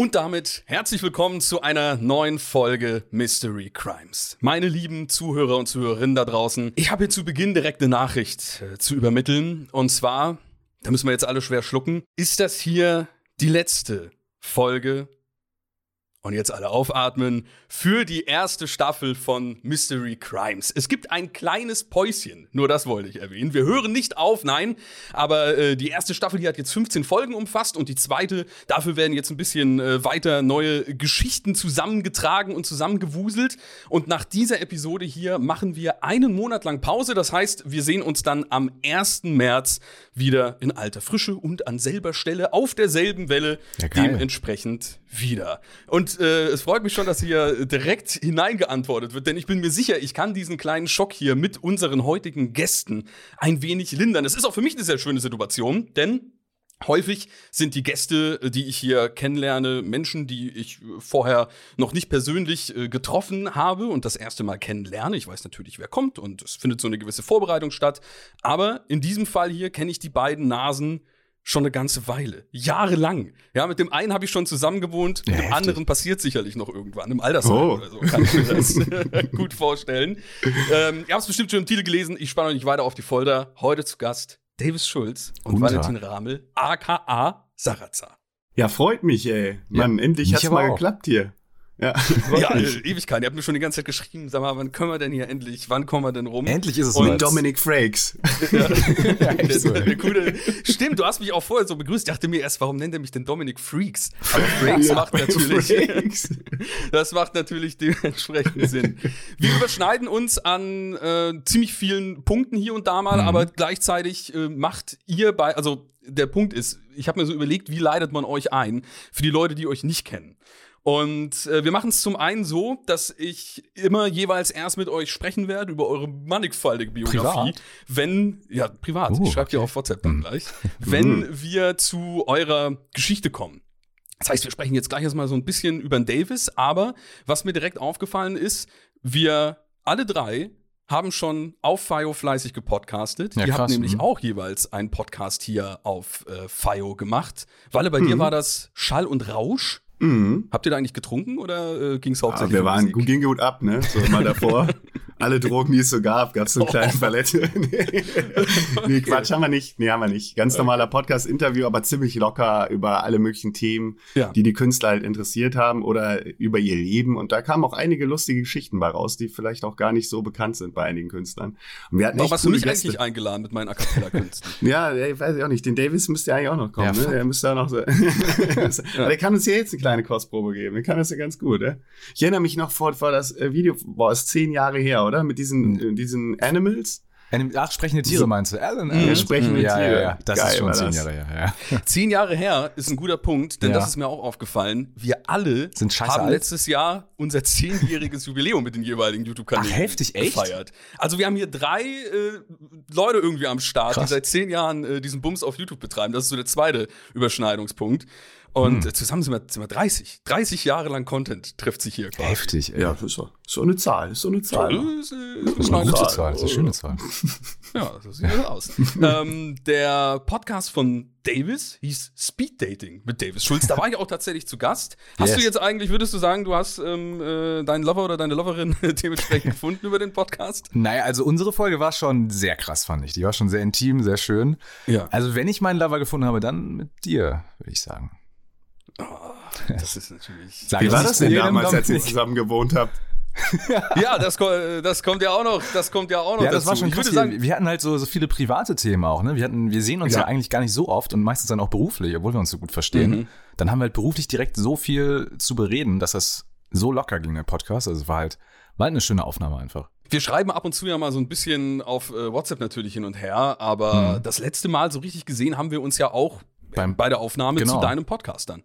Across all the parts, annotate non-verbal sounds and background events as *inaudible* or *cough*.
Und damit herzlich willkommen zu einer neuen Folge Mystery Crimes. Meine lieben Zuhörer und Zuhörerinnen da draußen, ich habe hier zu Beginn direkt eine Nachricht äh, zu übermitteln. Und zwar, da müssen wir jetzt alle schwer schlucken, ist das hier die letzte Folge und jetzt alle aufatmen für die erste Staffel von Mystery Crimes. Es gibt ein kleines Päuschen, nur das wollte ich erwähnen. Wir hören nicht auf, nein, aber äh, die erste Staffel, die hat jetzt 15 Folgen umfasst und die zweite, dafür werden jetzt ein bisschen äh, weiter neue Geschichten zusammengetragen und zusammengewuselt. Und nach dieser Episode hier machen wir einen Monat lang Pause. Das heißt, wir sehen uns dann am 1. März wieder in alter Frische und an selber Stelle auf derselben Welle ja, dementsprechend wieder. Und äh, es freut mich schon, dass hier direkt hineingeantwortet wird, denn ich bin mir sicher, ich kann diesen kleinen Schock hier mit unseren heutigen Gästen ein wenig lindern. Es ist auch für mich eine sehr schöne Situation, denn Häufig sind die Gäste, die ich hier kennenlerne, Menschen, die ich vorher noch nicht persönlich äh, getroffen habe und das erste Mal kennenlerne. Ich weiß natürlich, wer kommt und es findet so eine gewisse Vorbereitung statt. Aber in diesem Fall hier kenne ich die beiden Nasen schon eine ganze Weile, jahrelang. Ja, mit dem einen habe ich schon zusammen gewohnt, mit ja, dem heftig. anderen passiert sicherlich noch irgendwann im Altersheim oh. oder so, kann ich mir das *laughs* gut vorstellen. Ähm, ihr habt es bestimmt schon im Titel gelesen, ich spanne euch nicht weiter auf die Folter. Heute zu Gast Davis Schulz und Guten Valentin Tag. Ramel, aka Sarazar. Ja, freut mich, ey. Mann, ja, endlich hat's mal auch. geklappt hier. Ja, *laughs* ja Ewigkeit. Ihr habt mir schon die ganze Zeit geschrieben, sag mal, wann können wir denn hier endlich, wann kommen wir denn rum? Endlich ist es Und was. Dominic Frakes. *laughs* ja, *laughs* ja der, so. der, der coole, Stimmt, du hast mich auch vorher so begrüßt. Ich dachte mir erst, warum nennt er mich denn Dominic Freaks? Aber Frakes ja, macht natürlich, Frakes. das macht natürlich dementsprechend Sinn. Wir überschneiden uns an äh, ziemlich vielen Punkten hier und da mal, mhm. aber gleichzeitig äh, macht ihr bei, also der Punkt ist, ich habe mir so überlegt, wie leitet man euch ein für die Leute, die euch nicht kennen. Und äh, wir machen es zum einen so, dass ich immer jeweils erst mit euch sprechen werde über eure mannigfaltige Biografie. Privat? Wenn, ja, privat, uh, ich schreibe okay. dir auf WhatsApp dann hm. gleich, wenn wir zu eurer Geschichte kommen. Das heißt, wir sprechen jetzt gleich erstmal so ein bisschen über den Davis, aber was mir direkt aufgefallen ist, wir alle drei haben schon auf FIO fleißig gepodcastet. Ja, Die haben nämlich mhm. auch jeweils einen Podcast hier auf äh, FIO gemacht. Walle, bei mhm. dir war das Schall und Rausch. Mhm. Habt ihr da eigentlich getrunken oder äh, ging es hauptsächlich? Ja, wir waren, um ging gut ab, ne? So mal davor. *laughs* Alle Drogen, die es so gab, gab es so eine kleine Palette. *laughs* nee, nee, Quatsch, haben wir nicht. Nee, haben wir nicht. Ganz normaler Podcast-Interview, aber ziemlich locker über alle möglichen Themen, ja. die die Künstler halt interessiert haben oder über ihr Leben. Und da kamen auch einige lustige Geschichten bei raus, die vielleicht auch gar nicht so bekannt sind bei einigen Künstlern. Und wir hatten Warum hast du mich Gäste. eigentlich eingeladen mit meinen A Cappella-Künsten? *laughs* ja, ich weiß ich auch nicht. Den Davis müsste ja eigentlich auch noch kommen, ja, ne? Der müsste ja noch so. aber der kann uns hier jetzt eine kleine Kostprobe geben. Der kann das ja ganz gut, ne? Ich erinnere mich noch vor, vor das äh, Video, boah, ist zehn Jahre her, oder? Mit diesen, mhm. diesen Animals. Ach, sprechende Tiere meinst du? Alan, Alan. Ja, sprechende ja, Tiere. Ja, ja, Das Geil, ist schon zehn Jahre her. Ja. *laughs* Zehn Jahre her ist ein guter Punkt, denn ja. das ist mir auch aufgefallen. Wir alle Sind haben alt. letztes Jahr unser zehnjähriges Jubiläum mit den jeweiligen YouTube-Kanälen heftig, echt? gefeiert. Also wir haben hier drei äh, Leute irgendwie am Start, Krass. die seit zehn Jahren äh, diesen Bums auf YouTube betreiben. Das ist so der zweite Überschneidungspunkt. Und hm. zusammen sind wir, sind wir 30. 30 Jahre lang Content trifft sich hier quasi. Heftig, ey. Ja, das ist so, so eine Zahl. Ist so eine Zahl. Das ist, das ist eine gute Zahl. Das ist eine schöne Zahl. *laughs* ja, so sieht das aus. *laughs* ähm, der Podcast von Davis hieß Speed Dating mit Davis Schulz. Da war ich auch tatsächlich zu Gast. Hast yes. du jetzt eigentlich, würdest du sagen, du hast ähm, äh, deinen Lover oder deine Loverin *laughs* dementsprechend gefunden über den Podcast? Naja, also unsere Folge war schon sehr krass, fand ich. Die war schon sehr intim, sehr schön. Ja. Also wenn ich meinen Lover gefunden habe, dann mit dir, würde ich sagen. Oh, das *laughs* ist natürlich. Wie war das denn damals, als ihr zusammen gewohnt habt? *laughs* ja, das, das kommt ja auch noch, das kommt ja auch noch. Ja, das dazu. war schon krass. Sagen, wir hatten halt so, so viele private Themen auch, ne? Wir hatten, wir sehen uns ja. ja. eigentlich gar nicht so oft und meistens dann auch beruflich, obwohl wir uns so gut verstehen. Mhm. Dann haben wir halt beruflich direkt so viel zu bereden, dass das so locker ging, der Podcast. Also es war halt, war halt eine schöne Aufnahme einfach. Wir schreiben ab und zu ja mal so ein bisschen auf äh, WhatsApp natürlich hin und her, aber mhm. das letzte Mal so richtig gesehen haben wir uns ja auch Beim, bei der Aufnahme genau. zu deinem Podcast dann.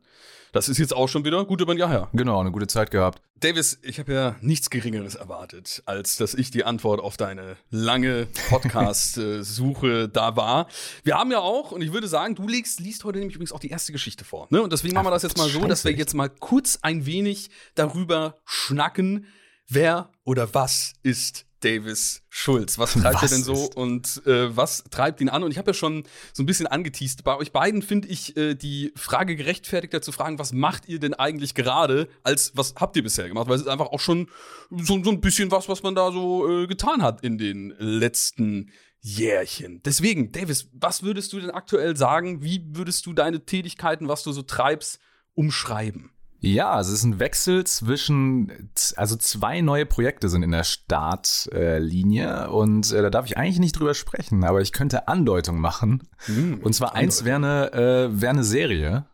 Das ist jetzt auch schon wieder gut über ein Jahr her. Genau, eine gute Zeit gehabt. Davis, ich habe ja nichts Geringeres erwartet, als dass ich die Antwort auf deine lange Podcast-Suche *laughs* da war. Wir haben ja auch, und ich würde sagen, du liest, liest heute nämlich übrigens auch die erste Geschichte vor. Ne? Und deswegen machen wir das jetzt mal so, dass wir jetzt mal kurz ein wenig darüber schnacken, wer oder was ist Davis Schulz. Was treibt was er denn so und äh, was treibt ihn an? Und ich habe ja schon so ein bisschen angeteased. Bei euch beiden finde ich äh, die Frage gerechtfertigter zu fragen, was macht ihr denn eigentlich gerade, als was habt ihr bisher gemacht? Weil es ist einfach auch schon so, so ein bisschen was, was man da so äh, getan hat in den letzten Jährchen. Deswegen, Davis, was würdest du denn aktuell sagen? Wie würdest du deine Tätigkeiten, was du so treibst, umschreiben? Ja, also es ist ein Wechsel zwischen, also zwei neue Projekte sind in der Startlinie und äh, da darf ich eigentlich nicht drüber sprechen, aber ich könnte Andeutung machen. Hm, und zwar eins wäre eine, äh, wär eine Serie,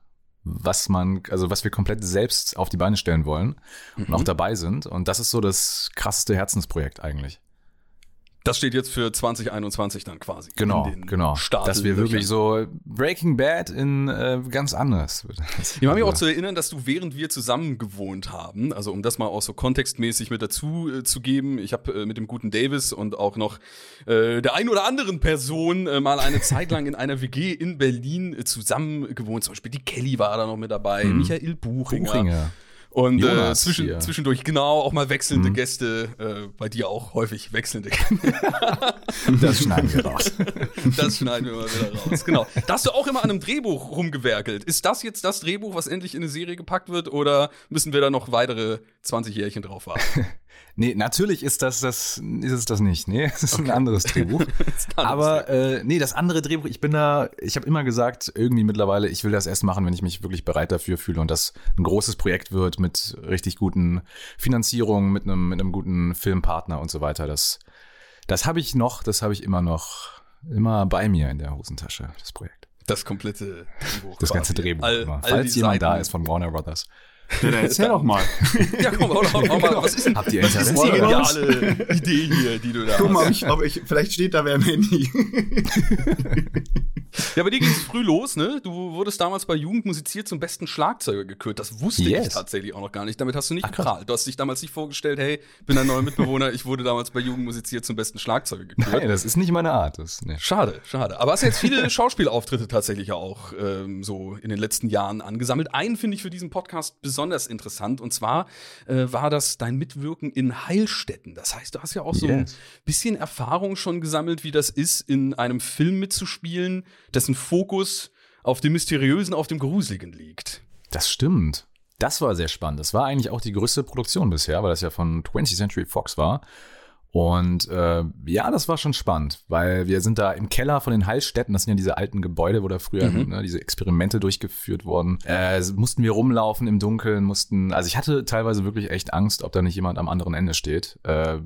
was man, also was wir komplett selbst auf die Beine stellen wollen mhm. und auch dabei sind. Und das ist so das krasseste Herzensprojekt eigentlich. Das steht jetzt für 2021 dann quasi. Genau, genau. Start Dass wir wirklich so Breaking Bad in äh, ganz anders. Ich habe mich auch zu erinnern, dass du während wir zusammen gewohnt haben, also um das mal auch so kontextmäßig mit dazu äh, zu geben, ich habe äh, mit dem guten Davis und auch noch äh, der ein oder anderen Person äh, mal eine *laughs* Zeit lang in einer WG in Berlin äh, zusammen gewohnt. Zum Beispiel die Kelly war da noch mit dabei, hm. Michael Buchinger. Buchinger. Und äh, zwischen, zwischendurch genau auch mal wechselnde mhm. Gäste, äh, bei dir auch häufig wechselnde. *laughs* das schneiden wir raus. *laughs* Das schneiden wir mal wieder raus. Genau. Da hast du auch immer an einem Drehbuch rumgewerkelt. Ist das jetzt das Drehbuch, was endlich in eine Serie gepackt wird, oder müssen wir da noch weitere 20 Jährchen drauf warten? *laughs* Nee, natürlich ist das, das ist es das nicht. Nee, *laughs* es ist okay. *laughs* ein anderes Drehbuch. Aber äh, nee, das andere Drehbuch, ich bin da, ich habe immer gesagt, irgendwie mittlerweile, ich will das erst machen, wenn ich mich wirklich bereit dafür fühle und das ein großes Projekt wird mit richtig guten Finanzierungen, mit einem, mit einem guten Filmpartner und so weiter. Das, das habe ich noch, das habe ich immer noch, immer bei mir in der Hosentasche, das Projekt. Das komplette Drehbuch. Das ganze Drehbuch. All, Falls jemand Seiten. da ist von Warner Brothers. Ja, erzähl doch mal. ja, komm, hau, hau, hau mal. Was ist denn, Habt ihr Interesse? Was ist die geniale Idee hier, die du da Guck mal, ob ich, ob ich, vielleicht steht da wer im Handy. *laughs* ja, bei dir ging es früh los, ne? Du wurdest damals bei Jugend musiziert zum besten Schlagzeuger gekürt. Das wusste yes. ich tatsächlich auch noch gar nicht. Damit hast du nicht geprahlt. Du hast dich damals nicht vorgestellt, hey, bin ein neuer Mitbewohner, ich wurde damals bei Jugend musiziert zum besten Schlagzeuger gekürt. Nein, das ist nicht meine Art. Das, nee. Schade, schade. Aber hast jetzt viele *laughs* Schauspielauftritte tatsächlich auch ähm, so in den letzten Jahren angesammelt. Einen finde ich für diesen Podcast besonders interessant und zwar äh, war das dein Mitwirken in Heilstätten. Das heißt, du hast ja auch so yes. ein bisschen Erfahrung schon gesammelt, wie das ist, in einem Film mitzuspielen, dessen Fokus auf dem Mysteriösen, auf dem Gruseligen liegt. Das stimmt. Das war sehr spannend. Das war eigentlich auch die größte Produktion bisher, weil das ja von 20th Century Fox war. Und äh, ja, das war schon spannend, weil wir sind da im Keller von den Heilstätten, das sind ja diese alten Gebäude, wo da früher mhm. ne, diese Experimente durchgeführt wurden. Äh, mussten wir rumlaufen im Dunkeln, mussten, also ich hatte teilweise wirklich echt Angst, ob da nicht jemand am anderen Ende steht. Äh,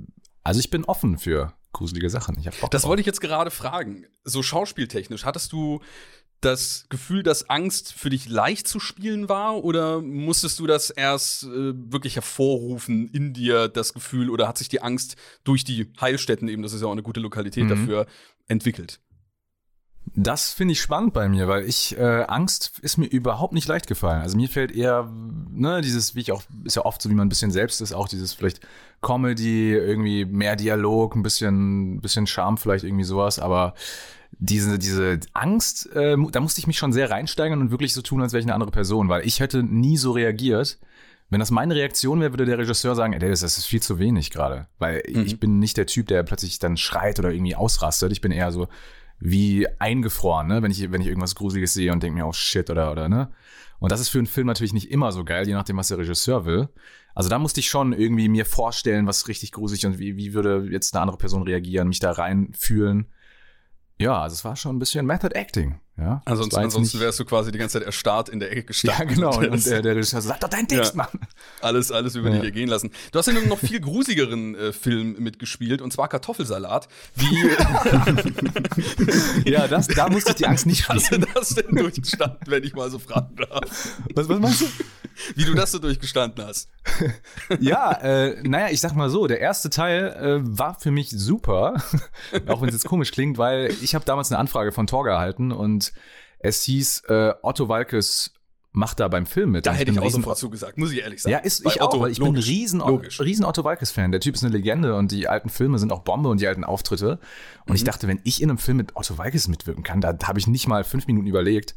also ich bin offen für gruselige Sachen. Ich hab Bock das wollte ich jetzt gerade fragen. So schauspieltechnisch, hattest du das Gefühl, dass Angst für dich leicht zu spielen war oder musstest du das erst äh, wirklich hervorrufen in dir, das Gefühl, oder hat sich die Angst durch die Heilstätten eben, das ist ja auch eine gute Lokalität mhm. dafür, entwickelt? Das finde ich spannend bei mir, weil ich äh, Angst ist mir überhaupt nicht leicht gefallen. Also mir fällt eher, ne, dieses, wie ich auch, ist ja oft so, wie man ein bisschen selbst ist, auch dieses vielleicht Comedy, irgendwie mehr Dialog, ein bisschen, bisschen Charme vielleicht irgendwie sowas, aber diese, diese Angst, äh, da musste ich mich schon sehr reinsteigern und wirklich so tun, als wäre ich eine andere Person, weil ich hätte nie so reagiert. Wenn das meine Reaktion wäre, würde der Regisseur sagen, ey, das ist viel zu wenig gerade. Weil mhm. ich bin nicht der Typ, der plötzlich dann schreit oder irgendwie ausrastet. Ich bin eher so wie eingefroren, ne? wenn, ich, wenn ich irgendwas Gruseliges sehe und denke mir, oh shit, oder, oder, ne? Und das ist für einen Film natürlich nicht immer so geil, je nachdem, was der Regisseur will. Also da musste ich schon irgendwie mir vorstellen, was richtig gruselig und wie, wie würde jetzt eine andere Person reagieren, mich da reinfühlen. Ja, also es war schon ein bisschen Method Acting. Ja, ansonsten ansonsten wärst du quasi die ganze Zeit erstarrt in der Ecke *laughs* gestanden. Ja, genau. Und der, der Regisseur sagt doch deinen Text, ja, Mann. Alles, alles über ja. dich ergehen lassen. Du hast in einem noch viel grusigeren äh, Film mitgespielt, und zwar Kartoffelsalat. Wie *laughs* ja, das, da musste ich die Angst nicht spielen. Hast du das denn durchgestanden, wenn ich mal so fragen darf? Was, was meinst du? Wie du das so durchgestanden hast. *laughs* ja, äh, naja, ich sag mal so, der erste Teil äh, war für mich super, auch wenn es jetzt komisch klingt, weil ich habe damals eine Anfrage von Torge erhalten und es hieß, äh, Otto Walkes macht da beim Film mit. Da hätte ich auch sofort zugesagt, muss ich ehrlich sagen. Ja, ist ich Otto, auch, weil ich logisch, bin ein riesen, riesen Otto Walkes-Fan. Der Typ ist eine Legende und die alten Filme sind auch Bombe und die alten Auftritte. Und mhm. ich dachte, wenn ich in einem Film mit Otto Walkes mitwirken kann, da habe ich nicht mal fünf Minuten überlegt.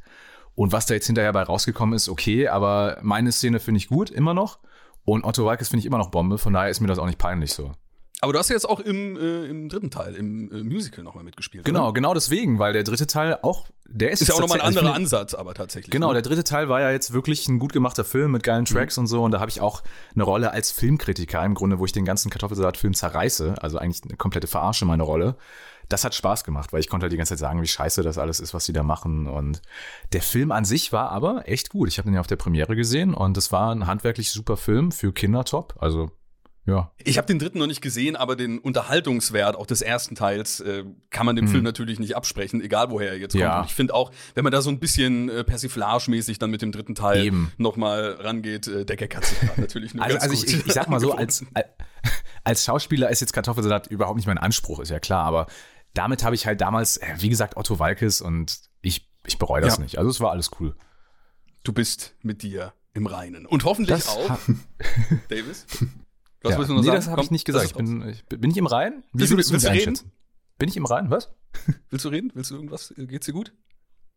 Und was da jetzt hinterher bei rausgekommen ist, okay, aber meine Szene finde ich gut, immer noch. Und Otto Walkes finde ich immer noch Bombe, von daher ist mir das auch nicht peinlich so. Aber du hast ja jetzt auch im, äh, im dritten Teil, im äh, Musical nochmal mitgespielt. Genau, oder? genau deswegen, weil der dritte Teil auch, der ist. Ist ja auch nochmal ein anderer Ansatz, aber tatsächlich. Genau, ne? der dritte Teil war ja jetzt wirklich ein gut gemachter Film mit geilen Tracks mhm. und so. Und da habe ich auch eine Rolle als Filmkritiker im Grunde, wo ich den ganzen Kartoffelsalat-Film zerreiße. Also eigentlich eine komplette Verarsche meine Rolle. Das hat Spaß gemacht, weil ich konnte halt die ganze Zeit sagen, wie scheiße das alles ist, was sie da machen. Und der Film an sich war aber echt gut. Ich habe den ja auf der Premiere gesehen und es war ein handwerklich super Film für Kinder top. Also ja. Ich habe den dritten noch nicht gesehen, aber den Unterhaltungswert auch des ersten Teils äh, kann man dem hm. Film natürlich nicht absprechen, egal woher er jetzt kommt. Ja. Und ich finde auch, wenn man da so ein bisschen äh, persiflagemäßig dann mit dem dritten Teil Eben. noch mal rangeht, äh, der Gag hat sich natürlich nur Also, also ich, ich, ich, sag mal so, als, als Schauspieler ist jetzt Kartoffelsalat überhaupt nicht mein Anspruch, ist ja klar, aber damit habe ich halt damals, äh, wie gesagt, Otto Walkes und ich, ich bereue das ja. nicht. Also es war alles cool. Du bist mit dir im Reinen. Und hoffentlich das auch, Davis, *laughs* was ja. willst du noch nee, sagen? das habe ich nicht gesagt. Ich bin, ich, bin ich im Rhein? Wie willst, du, willst du reden? Bin ich im Rhein? Was? *laughs* Willst du reden? Willst du irgendwas? Geht's dir gut?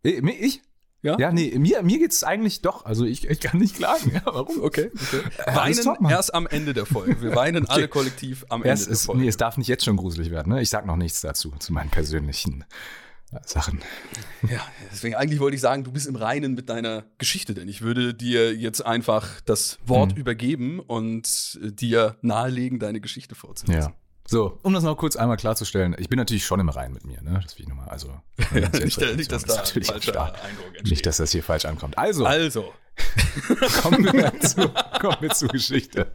Äh, ich? Ja? Ja, nee, mir, mir geht's eigentlich doch. Also ich, ich kann nicht klagen. Ja, warum? Okay. okay. *laughs* Weinen top, erst am Ende der Folge. Wir weinen *laughs* okay. alle kollektiv am Ende ist, der Folge. Nee, es darf nicht jetzt schon gruselig werden. Ne? Ich sag noch nichts dazu, zu meinen persönlichen Sachen. Ja, deswegen eigentlich wollte ich sagen, du bist im Reinen mit deiner Geschichte, denn ich würde dir jetzt einfach das Wort mhm. übergeben und dir nahelegen, deine Geschichte vorzulesen. Ja. So, um das noch kurz einmal klarzustellen, ich bin natürlich schon im Reinen mit mir, ne? Das will ich nochmal, also. *laughs* nicht, nicht, dass da natürlich falscher Eindruck. Nicht, dass das hier falsch ankommt. Also. Also. *laughs* kommen, wir zu, kommen wir zur Geschichte.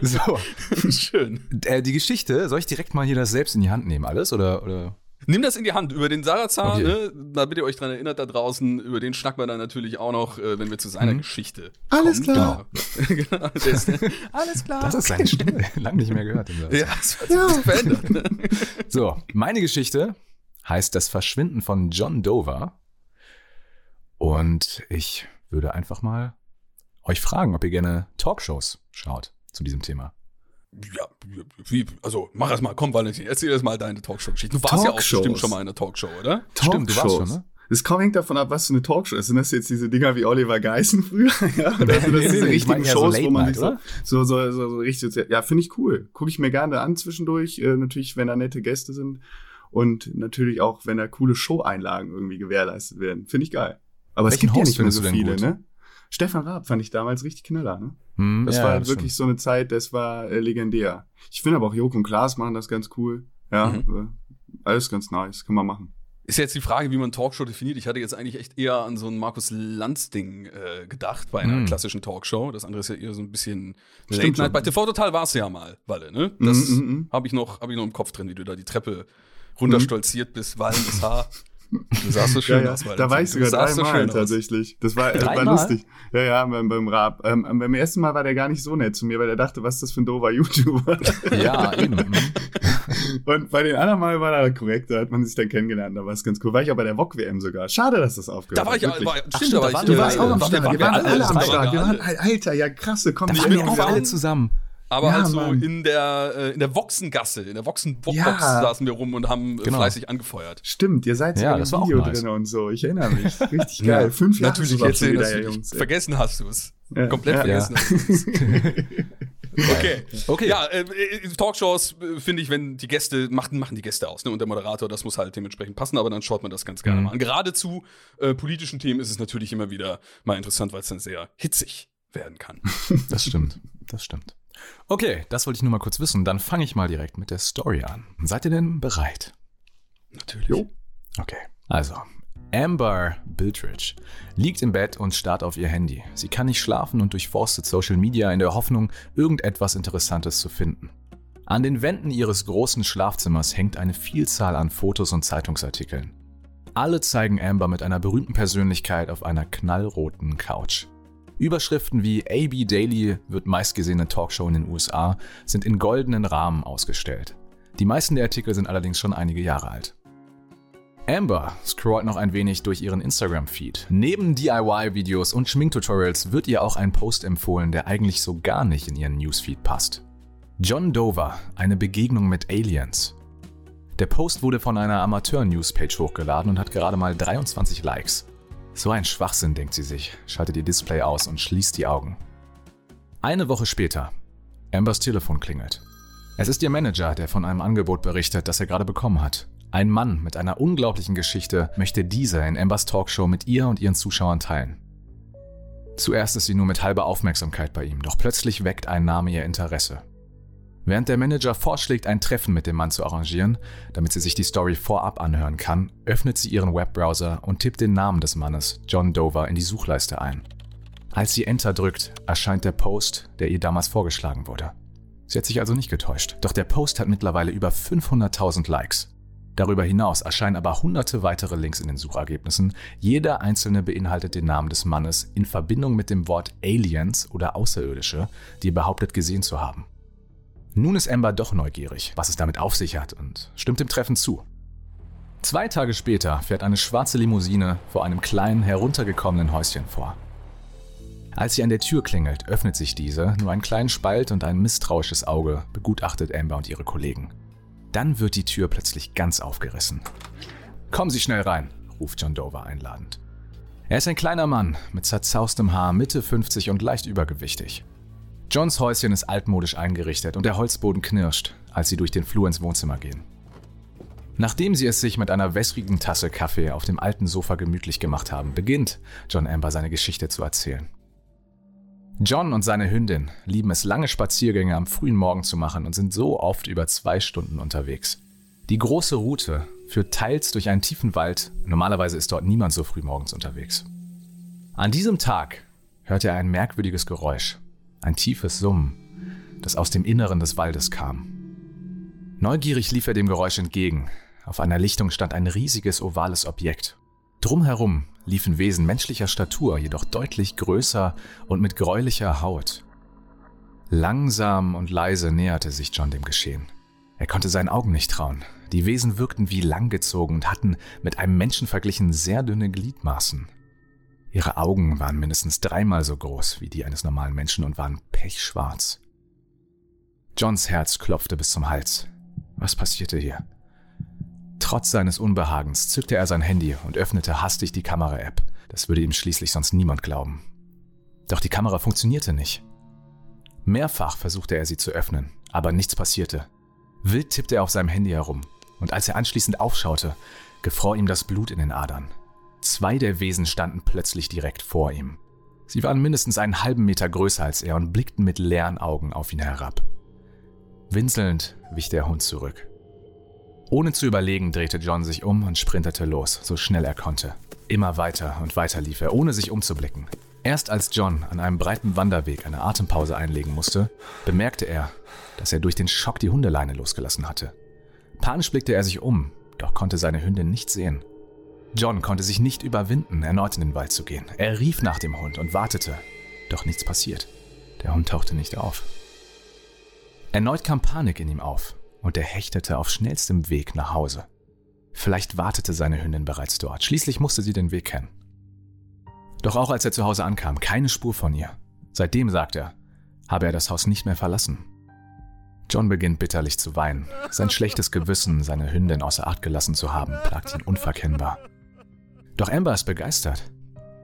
So. *laughs* Schön. Äh, die Geschichte, soll ich direkt mal hier das selbst in die Hand nehmen, alles? Oder, oder? Nimm das in die Hand. Über den Sarazar, okay. ne, damit ihr euch dran erinnert da draußen, über den schnacken wir dann natürlich auch noch, äh, wenn wir zu seiner mhm. Geschichte Alles kommen. klar. genau, *laughs* ist, *laughs* alles klar. Das ist seine Stimme. *laughs* Lang nicht mehr gehört. ja, das hat sich ja. verändert. Ne? So, meine Geschichte heißt Das Verschwinden von John Dover. Und ich würde einfach mal euch fragen, ob ihr gerne Talkshows schaut zu diesem Thema ja, wie, also mach erst mal, komm Valentin, erzähl erst mal deine Talkshow-Geschichte. Du warst ja auch bestimmt schon mal in einer Talkshow, oder? Stimmt, du warst schon, ne? Es kaum hängt davon ab, was für eine Talkshow ist. Sind das jetzt diese Dinger wie Oliver Geissen früher? *laughs* ja, oder sind das diese richtigen Shows, so wo man sich so, so, so, so, richtig, ja, finde ich cool. Gucke ich mir gerne an zwischendurch. Äh, natürlich, wenn da nette Gäste sind. Und natürlich auch, wenn da coole Show-Einlagen irgendwie gewährleistet werden. Finde ich geil. Aber Welchen es gibt ja nicht mehr so viele, ne? Stefan Raab fand ich damals richtig knaller. Ne? Hm, das ja, war halt wirklich stimmt. so eine Zeit, das war äh, legendär. Ich finde aber auch Joko und Klaas machen das ganz cool. Ja, mhm. äh, alles ganz nice, kann man machen. Ist jetzt die Frage, wie man Talkshow definiert. Ich hatte jetzt eigentlich echt eher an so ein Markus Lanz-Ding äh, gedacht bei einer mm. klassischen Talkshow. Das andere ist ja eher so ein bisschen Late Night. Bei TV Total war es ja mal, Walle, ne? Das mm, mm, mm. habe ich, noch, hab ich noch im Kopf drin, wie du da die Treppe runterstolziert bist, wallendes Haar. *laughs* Du sahst so schön ja, ja. aus. Da war ich sogar dreimal so tatsächlich. Das war, das war lustig. Ja, ja, beim, beim Raab. Ähm, beim ersten Mal war der gar nicht so nett zu mir, weil der dachte, was ist das für ein doofer YouTuber? *laughs* Ja, eben. *laughs* Und bei den anderen Mal war er korrekt, da hat man sich dann kennengelernt, da war es ganz cool. War ich auch bei der VOG-WM sogar. Schade, dass das aufgehört hat. Da war ich, war, Ach, stimmt, da war ich. Du warst auch am Start. Wir waren alle am Start. Alter, ja krasse, komm, da waren wir auch alle zusammen. Aber ja, halt so in der, äh, in der Wochsengasse, in der Wochsenbox ja. saßen wir rum und haben genau. fleißig angefeuert. Stimmt, ihr seid ja, im Video nice. drin und so. Ich erinnere mich. *laughs* Richtig geil. Fünf Jahre Natürlich erzählen wieder, Jungs. Vergessen hast du es. Ja. Komplett vergessen hast du es. *laughs* Okay. okay. Ja, äh, äh Talkshows äh, finde ich, wenn die Gäste machen, machen die Gäste aus, ne? Und der Moderator, das muss halt dementsprechend passen, aber dann schaut man das ganz gerne mhm. mal an. Gerade zu äh, politischen Themen ist es natürlich immer wieder mal interessant, weil es dann sehr hitzig werden kann. *laughs* Das stimmt. Das stimmt. Okay, das wollte ich nur mal kurz wissen. Dann fange ich mal direkt mit der Story an. Seid ihr denn bereit? Natürlich. Jo. Okay. Also, Amber Bildridge liegt im Bett und starrt auf ihr Handy. Sie kann nicht schlafen und durchforstet Social Media in der Hoffnung, irgendetwas Interessantes zu finden. An den Wänden ihres großen Schlafzimmers hängt eine Vielzahl an Fotos und Zeitungsartikeln. Alle zeigen Amber mit einer berühmten Persönlichkeit auf einer knallroten Couch. Überschriften wie AB Daily wird meistgesehene Talkshow in den USA sind in goldenen Rahmen ausgestellt. Die meisten der Artikel sind allerdings schon einige Jahre alt. Amber scrollt noch ein wenig durch ihren Instagram-Feed. Neben DIY-Videos und Schminktutorials wird ihr auch ein Post empfohlen, der eigentlich so gar nicht in ihren Newsfeed passt. John Dover, eine Begegnung mit Aliens. Der Post wurde von einer Amateur-Newspage hochgeladen und hat gerade mal 23 Likes. So ein Schwachsinn, denkt sie sich, schaltet ihr Display aus und schließt die Augen. Eine Woche später. Ambers Telefon klingelt. Es ist ihr Manager, der von einem Angebot berichtet, das er gerade bekommen hat. Ein Mann mit einer unglaublichen Geschichte möchte diese in Ambers Talkshow mit ihr und ihren Zuschauern teilen. Zuerst ist sie nur mit halber Aufmerksamkeit bei ihm, doch plötzlich weckt ein Name ihr Interesse. Während der Manager vorschlägt, ein Treffen mit dem Mann zu arrangieren, damit sie sich die Story vorab anhören kann, öffnet sie ihren Webbrowser und tippt den Namen des Mannes, John Dover, in die Suchleiste ein. Als sie Enter drückt, erscheint der Post, der ihr damals vorgeschlagen wurde. Sie hat sich also nicht getäuscht, doch der Post hat mittlerweile über 500.000 Likes. Darüber hinaus erscheinen aber hunderte weitere Links in den Suchergebnissen. Jeder einzelne beinhaltet den Namen des Mannes in Verbindung mit dem Wort Aliens oder Außerirdische, die er behauptet gesehen zu haben. Nun ist Amber doch neugierig, was es damit auf sich hat und stimmt dem Treffen zu. Zwei Tage später fährt eine schwarze Limousine vor einem kleinen, heruntergekommenen Häuschen vor. Als sie an der Tür klingelt, öffnet sich diese, nur ein kleinen Spalt und ein misstrauisches Auge begutachtet Amber und ihre Kollegen. Dann wird die Tür plötzlich ganz aufgerissen. Kommen Sie schnell rein, ruft John Dover einladend. Er ist ein kleiner Mann mit zerzaustem Haar, Mitte 50 und leicht übergewichtig. Johns Häuschen ist altmodisch eingerichtet und der Holzboden knirscht, als sie durch den Flur ins Wohnzimmer gehen. Nachdem sie es sich mit einer wässrigen Tasse Kaffee auf dem alten Sofa gemütlich gemacht haben, beginnt John Amber seine Geschichte zu erzählen. John und seine Hündin lieben es, lange Spaziergänge am frühen Morgen zu machen und sind so oft über zwei Stunden unterwegs. Die große Route führt teils durch einen tiefen Wald, normalerweise ist dort niemand so früh morgens unterwegs. An diesem Tag hört er ein merkwürdiges Geräusch ein tiefes Summen, das aus dem Inneren des Waldes kam. Neugierig lief er dem Geräusch entgegen. Auf einer Lichtung stand ein riesiges ovales Objekt. Drumherum liefen Wesen menschlicher Statur, jedoch deutlich größer und mit gräulicher Haut. Langsam und leise näherte sich John dem Geschehen. Er konnte seinen Augen nicht trauen. Die Wesen wirkten wie langgezogen und hatten mit einem Menschen verglichen sehr dünne Gliedmaßen. Ihre Augen waren mindestens dreimal so groß wie die eines normalen Menschen und waren pechschwarz. Johns Herz klopfte bis zum Hals. Was passierte hier? Trotz seines Unbehagens zückte er sein Handy und öffnete hastig die Kamera-App. Das würde ihm schließlich sonst niemand glauben. Doch die Kamera funktionierte nicht. Mehrfach versuchte er sie zu öffnen, aber nichts passierte. Wild tippte er auf seinem Handy herum, und als er anschließend aufschaute, gefror ihm das Blut in den Adern. Zwei der Wesen standen plötzlich direkt vor ihm. Sie waren mindestens einen halben Meter größer als er und blickten mit leeren Augen auf ihn herab. Winselnd wich der Hund zurück. Ohne zu überlegen drehte John sich um und sprintete los, so schnell er konnte. Immer weiter und weiter lief er, ohne sich umzublicken. Erst als John an einem breiten Wanderweg eine Atempause einlegen musste, bemerkte er, dass er durch den Schock die Hundeleine losgelassen hatte. Panisch blickte er sich um, doch konnte seine Hündin nicht sehen. John konnte sich nicht überwinden, erneut in den Wald zu gehen. Er rief nach dem Hund und wartete, doch nichts passiert. Der Hund tauchte nicht auf. Erneut kam Panik in ihm auf und er hechtete auf schnellstem Weg nach Hause. Vielleicht wartete seine Hündin bereits dort, schließlich musste sie den Weg kennen. Doch auch als er zu Hause ankam, keine Spur von ihr. Seitdem, sagt er, habe er das Haus nicht mehr verlassen. John beginnt bitterlich zu weinen. Sein schlechtes Gewissen, seine Hündin außer Acht gelassen zu haben, plagt ihn unverkennbar. Doch Amber ist begeistert.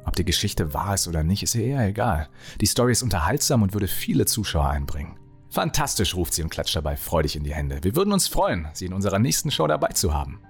Ob die Geschichte wahr ist oder nicht, ist ihr eher egal. Die Story ist unterhaltsam und würde viele Zuschauer einbringen. Fantastisch, ruft sie und klatscht dabei freudig in die Hände. Wir würden uns freuen, Sie in unserer nächsten Show dabei zu haben.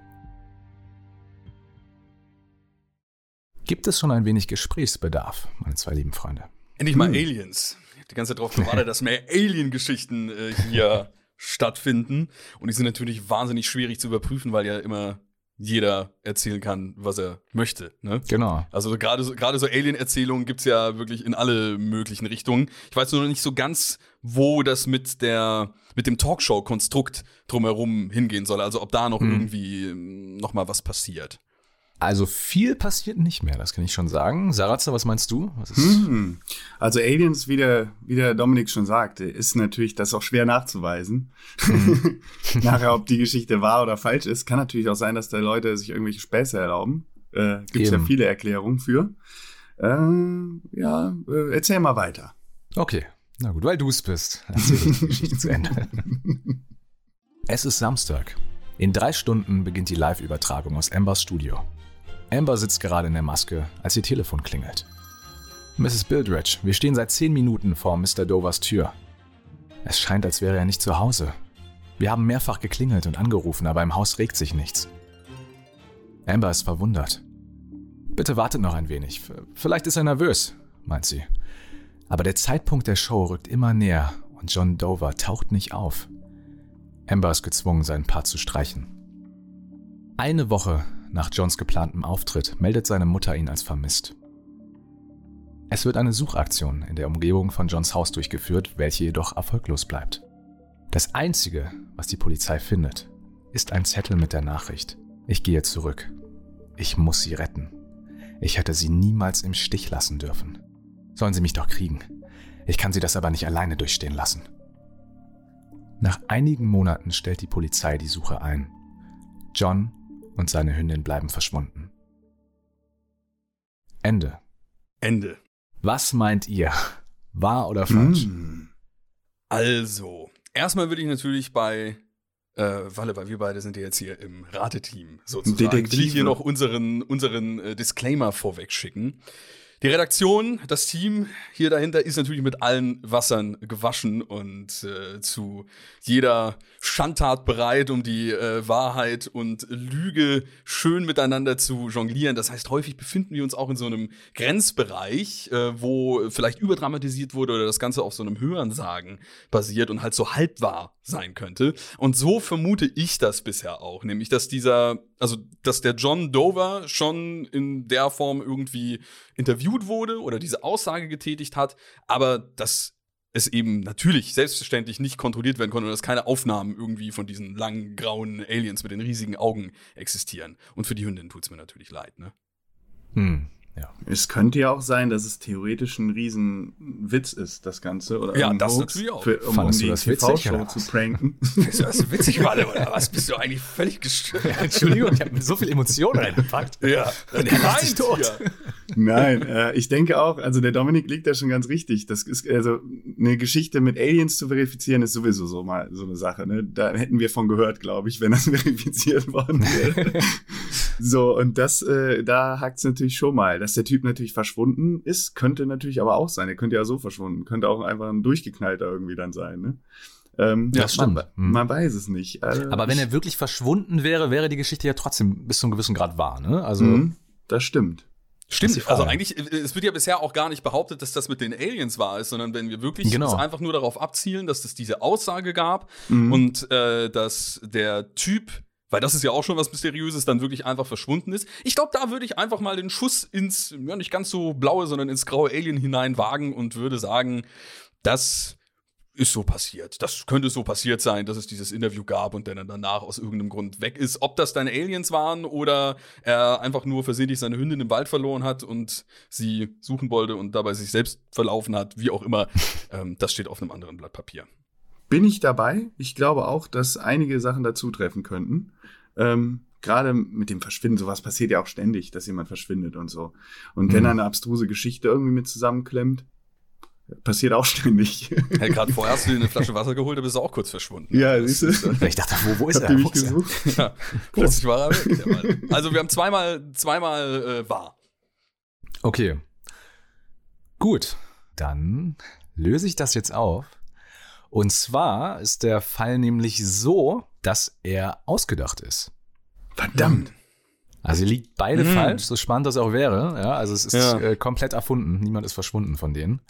Gibt es schon ein wenig Gesprächsbedarf, meine zwei lieben Freunde? Endlich mal hm. Aliens. Ich habe die ganze Zeit darauf gewartet, dass mehr Alien-Geschichten äh, hier *laughs* stattfinden. Und die sind natürlich wahnsinnig schwierig zu überprüfen, weil ja immer jeder erzählen kann, was er möchte. Ne? Genau. Also gerade so, gerade so Alien-Erzählungen gibt's ja wirklich in alle möglichen Richtungen. Ich weiß nur noch nicht so ganz, wo das mit der mit dem Talkshow-Konstrukt drumherum hingehen soll. Also ob da noch Hm. irgendwie ähm, noch mal was passiert. Also viel passiert nicht mehr, das kann ich schon sagen. Sarazza, was meinst du? Was Hm. Also Aliens, wie der, wie der Dominik schon sagte, ist natürlich das auch schwer nachzuweisen. *laughs* Nachher, ob die Geschichte wahr oder falsch ist, kann natürlich auch sein, dass da Leute sich irgendwelche Späße erlauben. Äh, Gibt es ja viele Erklärungen für. Äh, ja, äh, erzähl mal weiter. Okay, na gut, weil du es bist. Erzähl die Geschichte zu Ende. *laughs* Es ist Samstag. In drei Stunden beginnt die Live-Übertragung aus Ambers Studio. Amber sitzt gerade in der Maske, als ihr Telefon klingelt. Mrs. Bildridge, wir stehen seit zehn Minuten vor Mr. Dovers Tür. Es scheint, als wäre er nicht zu Hause. Wir haben mehrfach geklingelt und angerufen, aber im Haus regt sich nichts. Amber ist verwundert. Bitte wartet noch ein wenig. Vielleicht ist er nervös, meint sie. Aber der Zeitpunkt der Show rückt immer näher und John Dover taucht nicht auf. Amber ist gezwungen, seinen Part zu streichen. Eine Woche nach Johns geplantem Auftritt meldet seine Mutter ihn als vermisst. Es wird eine Suchaktion in der Umgebung von Johns Haus durchgeführt, welche jedoch erfolglos bleibt. Das Einzige, was die Polizei findet, ist ein Zettel mit der Nachricht. Ich gehe zurück. Ich muss sie retten. Ich hätte sie niemals im Stich lassen dürfen. Sollen sie mich doch kriegen. Ich kann sie das aber nicht alleine durchstehen lassen. Nach einigen Monaten stellt die Polizei die Suche ein. John und seine Hündin bleiben verschwunden. Ende. Ende. Was meint ihr? Wahr oder falsch? Hm. Also, erstmal würde ich natürlich bei äh, Walle, weil wir beide sind ja jetzt hier im Rateteam sozusagen. Detektive. Will ich hier noch unseren, unseren äh, Disclaimer vorweg schicken. Die Redaktion, das Team hier dahinter ist natürlich mit allen Wassern gewaschen und äh, zu jeder Schandtat bereit, um die äh, Wahrheit und Lüge schön miteinander zu jonglieren. Das heißt, häufig befinden wir uns auch in so einem Grenzbereich, äh, wo vielleicht überdramatisiert wurde oder das Ganze auf so einem Hörensagen basiert und halt so halbwahr sein könnte. Und so vermute ich das bisher auch, nämlich dass dieser, also dass der John Dover schon in der Form irgendwie interviewt wurde oder diese Aussage getätigt hat, aber dass es eben natürlich selbstverständlich nicht kontrolliert werden konnte und dass keine Aufnahmen irgendwie von diesen langen grauen Aliens mit den riesigen Augen existieren. Und für die Hündin tut's mir natürlich leid, ne? Hm, ja. Es könnte ja auch sein, dass es theoretisch ein Riesenwitz ist, das Ganze. Oder Ja, das Hoax natürlich auch. Für, um, um du die TV-Show zu pranken. Ist das witzig, Walle, *laughs* oder was? Bist du eigentlich völlig gestört? *laughs* Entschuldigung, ich habe so viel Emotionen reingepackt. Ja, lacht sich tot. Nein, äh, ich denke auch, also der Dominik liegt da schon ganz richtig. Das ist, also eine Geschichte mit Aliens zu verifizieren, ist sowieso so mal so eine Sache. Ne? Da hätten wir von gehört, glaube ich, wenn das *laughs* verifiziert worden wäre. So, und das, äh, da hakt es natürlich schon mal. Dass der Typ natürlich verschwunden ist, könnte natürlich aber auch sein. Er könnte ja so verschwunden, könnte auch einfach ein durchgeknallter irgendwie dann sein. Ne? Ähm, Ja, das stimmt. Man, Hm. man weiß es nicht. Äh, Aber wenn er wirklich verschwunden wäre, wäre die Geschichte ja trotzdem bis zu einem gewissen Grad wahr, ne? Also, Mhm, das stimmt. Stimmt, Frage. also eigentlich, äh, es wird ja bisher auch gar nicht behauptet, dass das mit den Aliens wahr ist, sondern wenn wir wirklich Genau. einfach nur darauf abzielen, dass es diese Aussage gab Mhm. und äh, dass der Typ, weil das ist ja auch schon was Mysteriöses, dann wirklich einfach verschwunden ist. Ich glaube, da würde ich einfach mal den Schuss ins, ja nicht ganz so blaue, sondern ins graue Alien hinein wagen und würde sagen, das ist so passiert. Das könnte so passiert sein, dass es dieses Interview gab und der dann danach aus irgendeinem Grund weg ist. Ob das dann Aliens waren oder er einfach nur versehentlich seine Hündin im Wald verloren hat und sie suchen wollte und dabei sich selbst verlaufen hat, wie auch immer, *laughs* ähm, das steht auf einem anderen Blatt Papier. Bin ich dabei? Ich glaube auch, dass einige Sachen dazu treffen könnten. Ähm, Gerade mit dem Verschwinden, sowas passiert ja auch ständig, dass jemand verschwindet und so. Und wenn Mhm. er eine abstruse Geschichte irgendwie mit zusammenklemmt, passiert auch *laughs* ständig. Hey, gerade vorher hast du dir eine Flasche Wasser geholt, da bist du auch kurz verschwunden. ja, Das siehst du? ich dachte, wo, wo ist Habt er? Wo mich ist gesucht? *laughs* Ja, *laughs* plötzlich war er weg. Der Mann. Also wir haben zweimal, zweimal äh, wahr. Okay. Gut, dann löse ich das jetzt auf. Und zwar ist der Fall nämlich so, dass er ausgedacht ist. Verdammt. Also ihr liegt beide Hm. falsch, so spannend das auch wäre. Ja, also es ist Ja. äh, komplett erfunden. Niemand ist verschwunden von denen.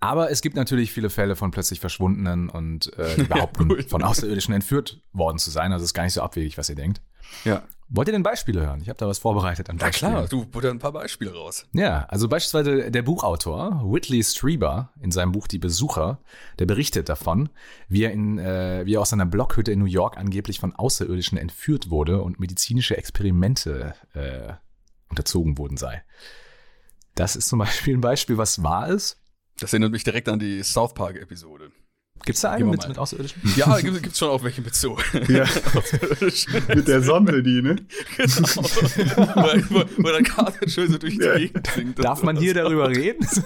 Aber es gibt natürlich viele Fälle von plötzlich Verschwundenen und äh, *laughs* behaupten, gut. von Außerirdischen entführt worden zu sein. Also es ist gar nicht so abwegig, was ihr denkt. Ja. Wollt ihr denn Beispiele hören? Ich habe da was vorbereitet an Na klar, du, butter ein paar Beispiele raus. Ja, also beispielsweise der Buchautor Whitley Strieber in seinem Buch Die Besucher, der berichtet davon, wie er, in, äh, wie er aus seiner Blockhütte in New York angeblich von Außerirdischen entführt wurde und medizinische Experimente äh, unterzogen worden sei. Das ist zum Beispiel ein Beispiel, was wahr ist. Das erinnert mich direkt an die South Park-Episode. Gibt es da einen mit, mal. mit Außerirdischen? *laughs* Ja, gibt es schon auch welche mit so. Ja. *laughs* Mit der Sonne, die, ne? genau. wo, wo, der Kater schön so durch die Ja. Gegend singt. Darf man hier darüber reden? *laughs*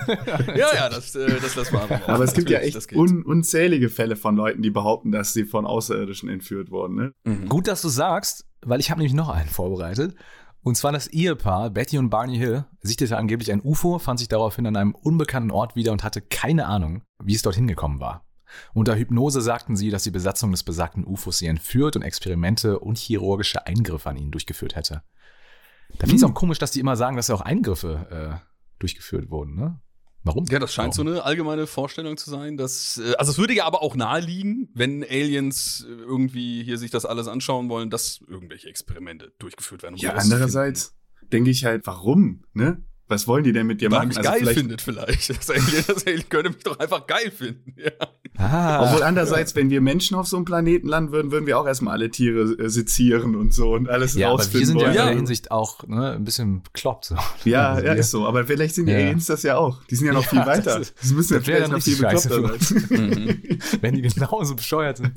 Ja, ja, das, äh, das lassen wir einfach mal. Aber es gibt ja echt un unzählige Fälle von Leuten, die behaupten, dass sie von Außerirdischen entführt wurden, ne? Mhm. Gut, dass du sagst, weil ich habe nämlich noch einen vorbereitet. Und zwar das Ehepaar Betty und Barney Hill sichtete angeblich ein UFO, fand sich daraufhin an einem unbekannten Ort wieder und hatte keine Ahnung, wie es dorthin gekommen war. Unter Hypnose sagten sie, dass die Besatzung des besagten UFOs sie entführt und Experimente und chirurgische Eingriffe an ihnen durchgeführt hätte. Da finde ich es auch komisch, dass die immer sagen, dass ja auch Eingriffe äh, durchgeführt wurden. Ne? Warum? Ja, das scheint Warum? so eine allgemeine Vorstellung zu sein, dass, äh, also es würde ja aber auch naheliegen, wenn Aliens irgendwie hier sich das alles anschauen wollen, dass irgendwelche Experimente durchgeführt werden. um Ja, andererseits denke ich halt, warum, ne? Was wollen die denn mit dir Weil machen? mich geil findet vielleicht. *laughs* Das Alien, das Alien könnte mich doch einfach geil finden. Ja. Ah, Obwohl andererseits, wenn wir Menschen auf so einem Planeten landen würden, würden wir auch erstmal alle Tiere äh, sezieren und so und alles ja, aber rausfinden wir sind ja in wollen. der Ja. Hinsicht auch ne, ein bisschen bekloppt. So. Ja, Also ja, ist so. Aber vielleicht sind die Ja. Aliens das ja auch. Die sind ja noch Ja, viel das weiter. ist- Die müssen ja das vielleicht noch viel bekloppter sein. *laughs* Wenn die genauso bescheuert sind.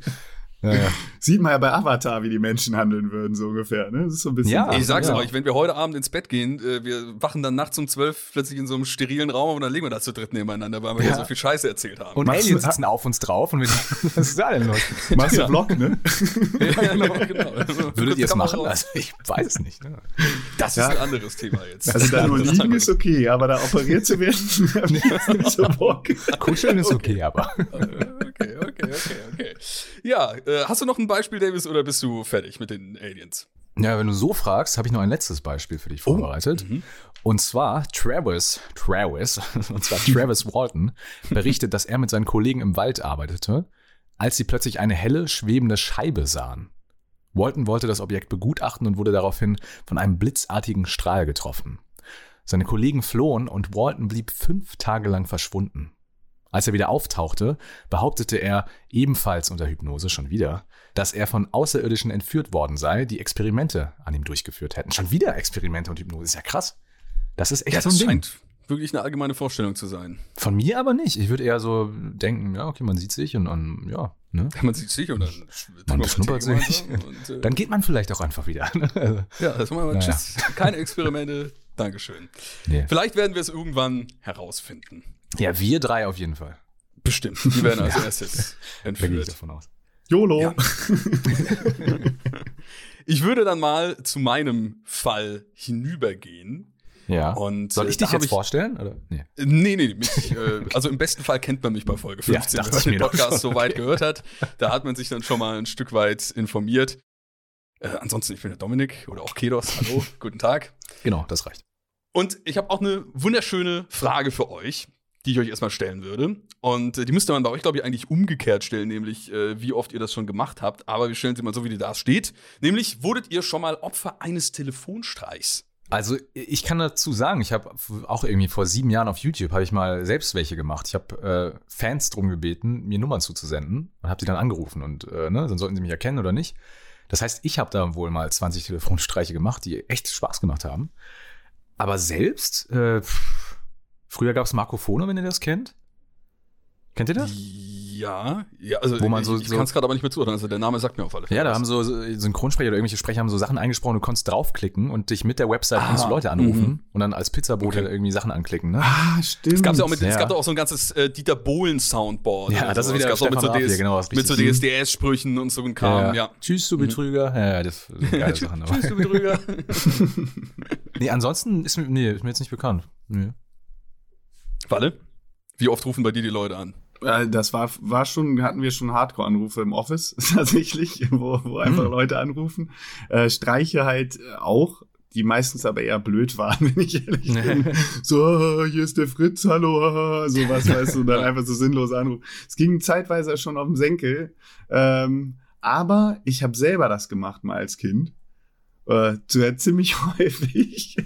Ja, ja. *laughs* Sieht man ja bei Avatar, wie die Menschen handeln würden, so ungefähr. Ne? Das ist so ein bisschen. Ja. Ich sag's ja. euch, wenn wir heute Abend ins Bett gehen, äh, wir wachen dann nachts um zwölf plötzlich in so einem sterilen Raum und dann liegen wir da zu dritt nebeneinander, weil wir Ja. hier so viel Scheiße erzählt haben. Und Machst Aliens sitzen auf uns drauf und wir, *laughs* was ist da denn los? *laughs* Machst du Vlog, ne? ja, genau, genau. Würdet ihr es machen? Also ich weiß es nicht. Ne? Das Ja. ist ein anderes Thema jetzt. Also da nur Das liegen ist okay, aber da operiert zu werden, hab ich nicht so Bock. Kuscheln ist okay, aber. Okay, okay, okay, okay. Ja, äh, hast du noch ein Beispiel, Davis, oder bist du fertig mit den Aliens? Ja, wenn du so fragst, habe ich noch ein letztes Beispiel für dich vorbereitet. Und zwar Travis, Travis, *laughs* und zwar Travis Walton, berichtet, dass er mit seinen Kollegen im Wald arbeitete, als sie plötzlich eine helle, schwebende Scheibe sahen. Walton wollte das Objekt begutachten und wurde daraufhin von einem blitzartigen Strahl getroffen. Seine Kollegen flohen und Walton blieb fünf Tage lang verschwunden. Als er wieder auftauchte, behauptete er, ebenfalls unter Hypnose schon wieder, dass er von Außerirdischen entführt worden sei, die Experimente an ihm durchgeführt hätten. Schon wieder Experimente und Hypnose, ist ja krass. Das ist echt Ja, so ein das Ding. scheint wirklich eine allgemeine Vorstellung zu sein. Von mir aber nicht. Ich würde eher so denken, ja, okay, man sieht sich und, und ja, ne? *laughs* Man sieht sich und dann Man Tee sich. Und, äh, Dann geht man vielleicht auch einfach wieder. *laughs* Ja, das machen wir mal. Naja. Tschüss. Keine Experimente. Dankeschön. nee. Vielleicht werden wir es irgendwann herausfinden. Ja, wir drei auf jeden Fall. Bestimmt. Die werden als *laughs* erstes Da gehe ich entführt. davon aus. YOLO. Ja. *laughs* Ich würde dann mal zu meinem Fall hinübergehen. Ja. Und, Soll äh, ich dich jetzt ich- vorstellen? Oder? Nee. Nee, nee, mich, äh, also im besten Fall kennt man mich bei Folge Ja, 15, dachte wenn ich man den Podcast so weit gehört hat. Da hat man sich dann schon mal ein Stück weit informiert. Äh, ansonsten, ich bin der Dominik oder auch Kedos. Hallo, *laughs* guten Tag. Genau, das reicht. Und ich habe auch eine wunderschöne Frage für euch, die ich euch erstmal stellen würde. Und äh, die müsste man bei euch, glaube ich, eigentlich umgekehrt stellen, nämlich äh, wie oft ihr das schon gemacht habt. Aber wir stellen sie mal so, wie die da steht. Nämlich, wurdet ihr schon mal Opfer eines Telefonstreichs? Also ich kann dazu sagen, ich habe auch irgendwie vor sieben Jahren auf YouTube habe ich mal selbst welche gemacht. Ich habe äh, Fans drum gebeten, mir Nummern zuzusenden und habe die dann angerufen und äh, ne, dann sollten sie mich erkennen oder nicht. Das heißt, ich habe da wohl mal 20 Telefonstreiche gemacht, die echt Spaß gemacht haben. Aber selbst, äh, pff, früher gab es Markofone, wenn ihr das kennt. Kennt ihr das? Ja, ja, also Wo man ich, so- ich so- kann es gerade aber nicht mehr zuordnen. Also der Name sagt mir auf alle Fälle. Ja, da haben so so Synchronsprecher oder irgendwelche Sprecher haben so Sachen eingesprochen, du konntest draufklicken und dich mit der Website Ah, kannst du Leute anrufen mhm. und dann als Pizzabote Okay. irgendwie Sachen anklicken, ne? Ah, stimmt. Es gab ja auch mit, Ja. es gab auch so ein ganzes äh, Dieter Bohlen Soundboard. Ja, das ist sowas. wieder Es auch mit so, DS, genau, ist mit so. DSDS-Sprüchen und so ein Kram, ja. Tschüss, du Betrüger. Ja, ja, das *laughs* sind geile Sachen. Tschüss, du Betrüger. *laughs* Nee, ansonsten ist mir, nee, ist mir jetzt nicht bekannt. Nee. Walle, wie oft rufen bei dir die Leute an? Das war, war schon, hatten wir schon Hardcore-Anrufe im Office, *laughs* tatsächlich, wo, wo einfach Hm. Leute anrufen. Äh, Streiche halt auch, die meistens aber eher blöd waren, *laughs* wenn ich ehrlich bin. So, ah, hier ist der Fritz, hallo, ah, sowas, weißt du, und dann einfach so sinnlos anrufen. Es ging zeitweise schon auf den Senkel. Ähm, aber ich habe selber das gemacht mal als Kind. Äh, ziemlich *laughs* häufig.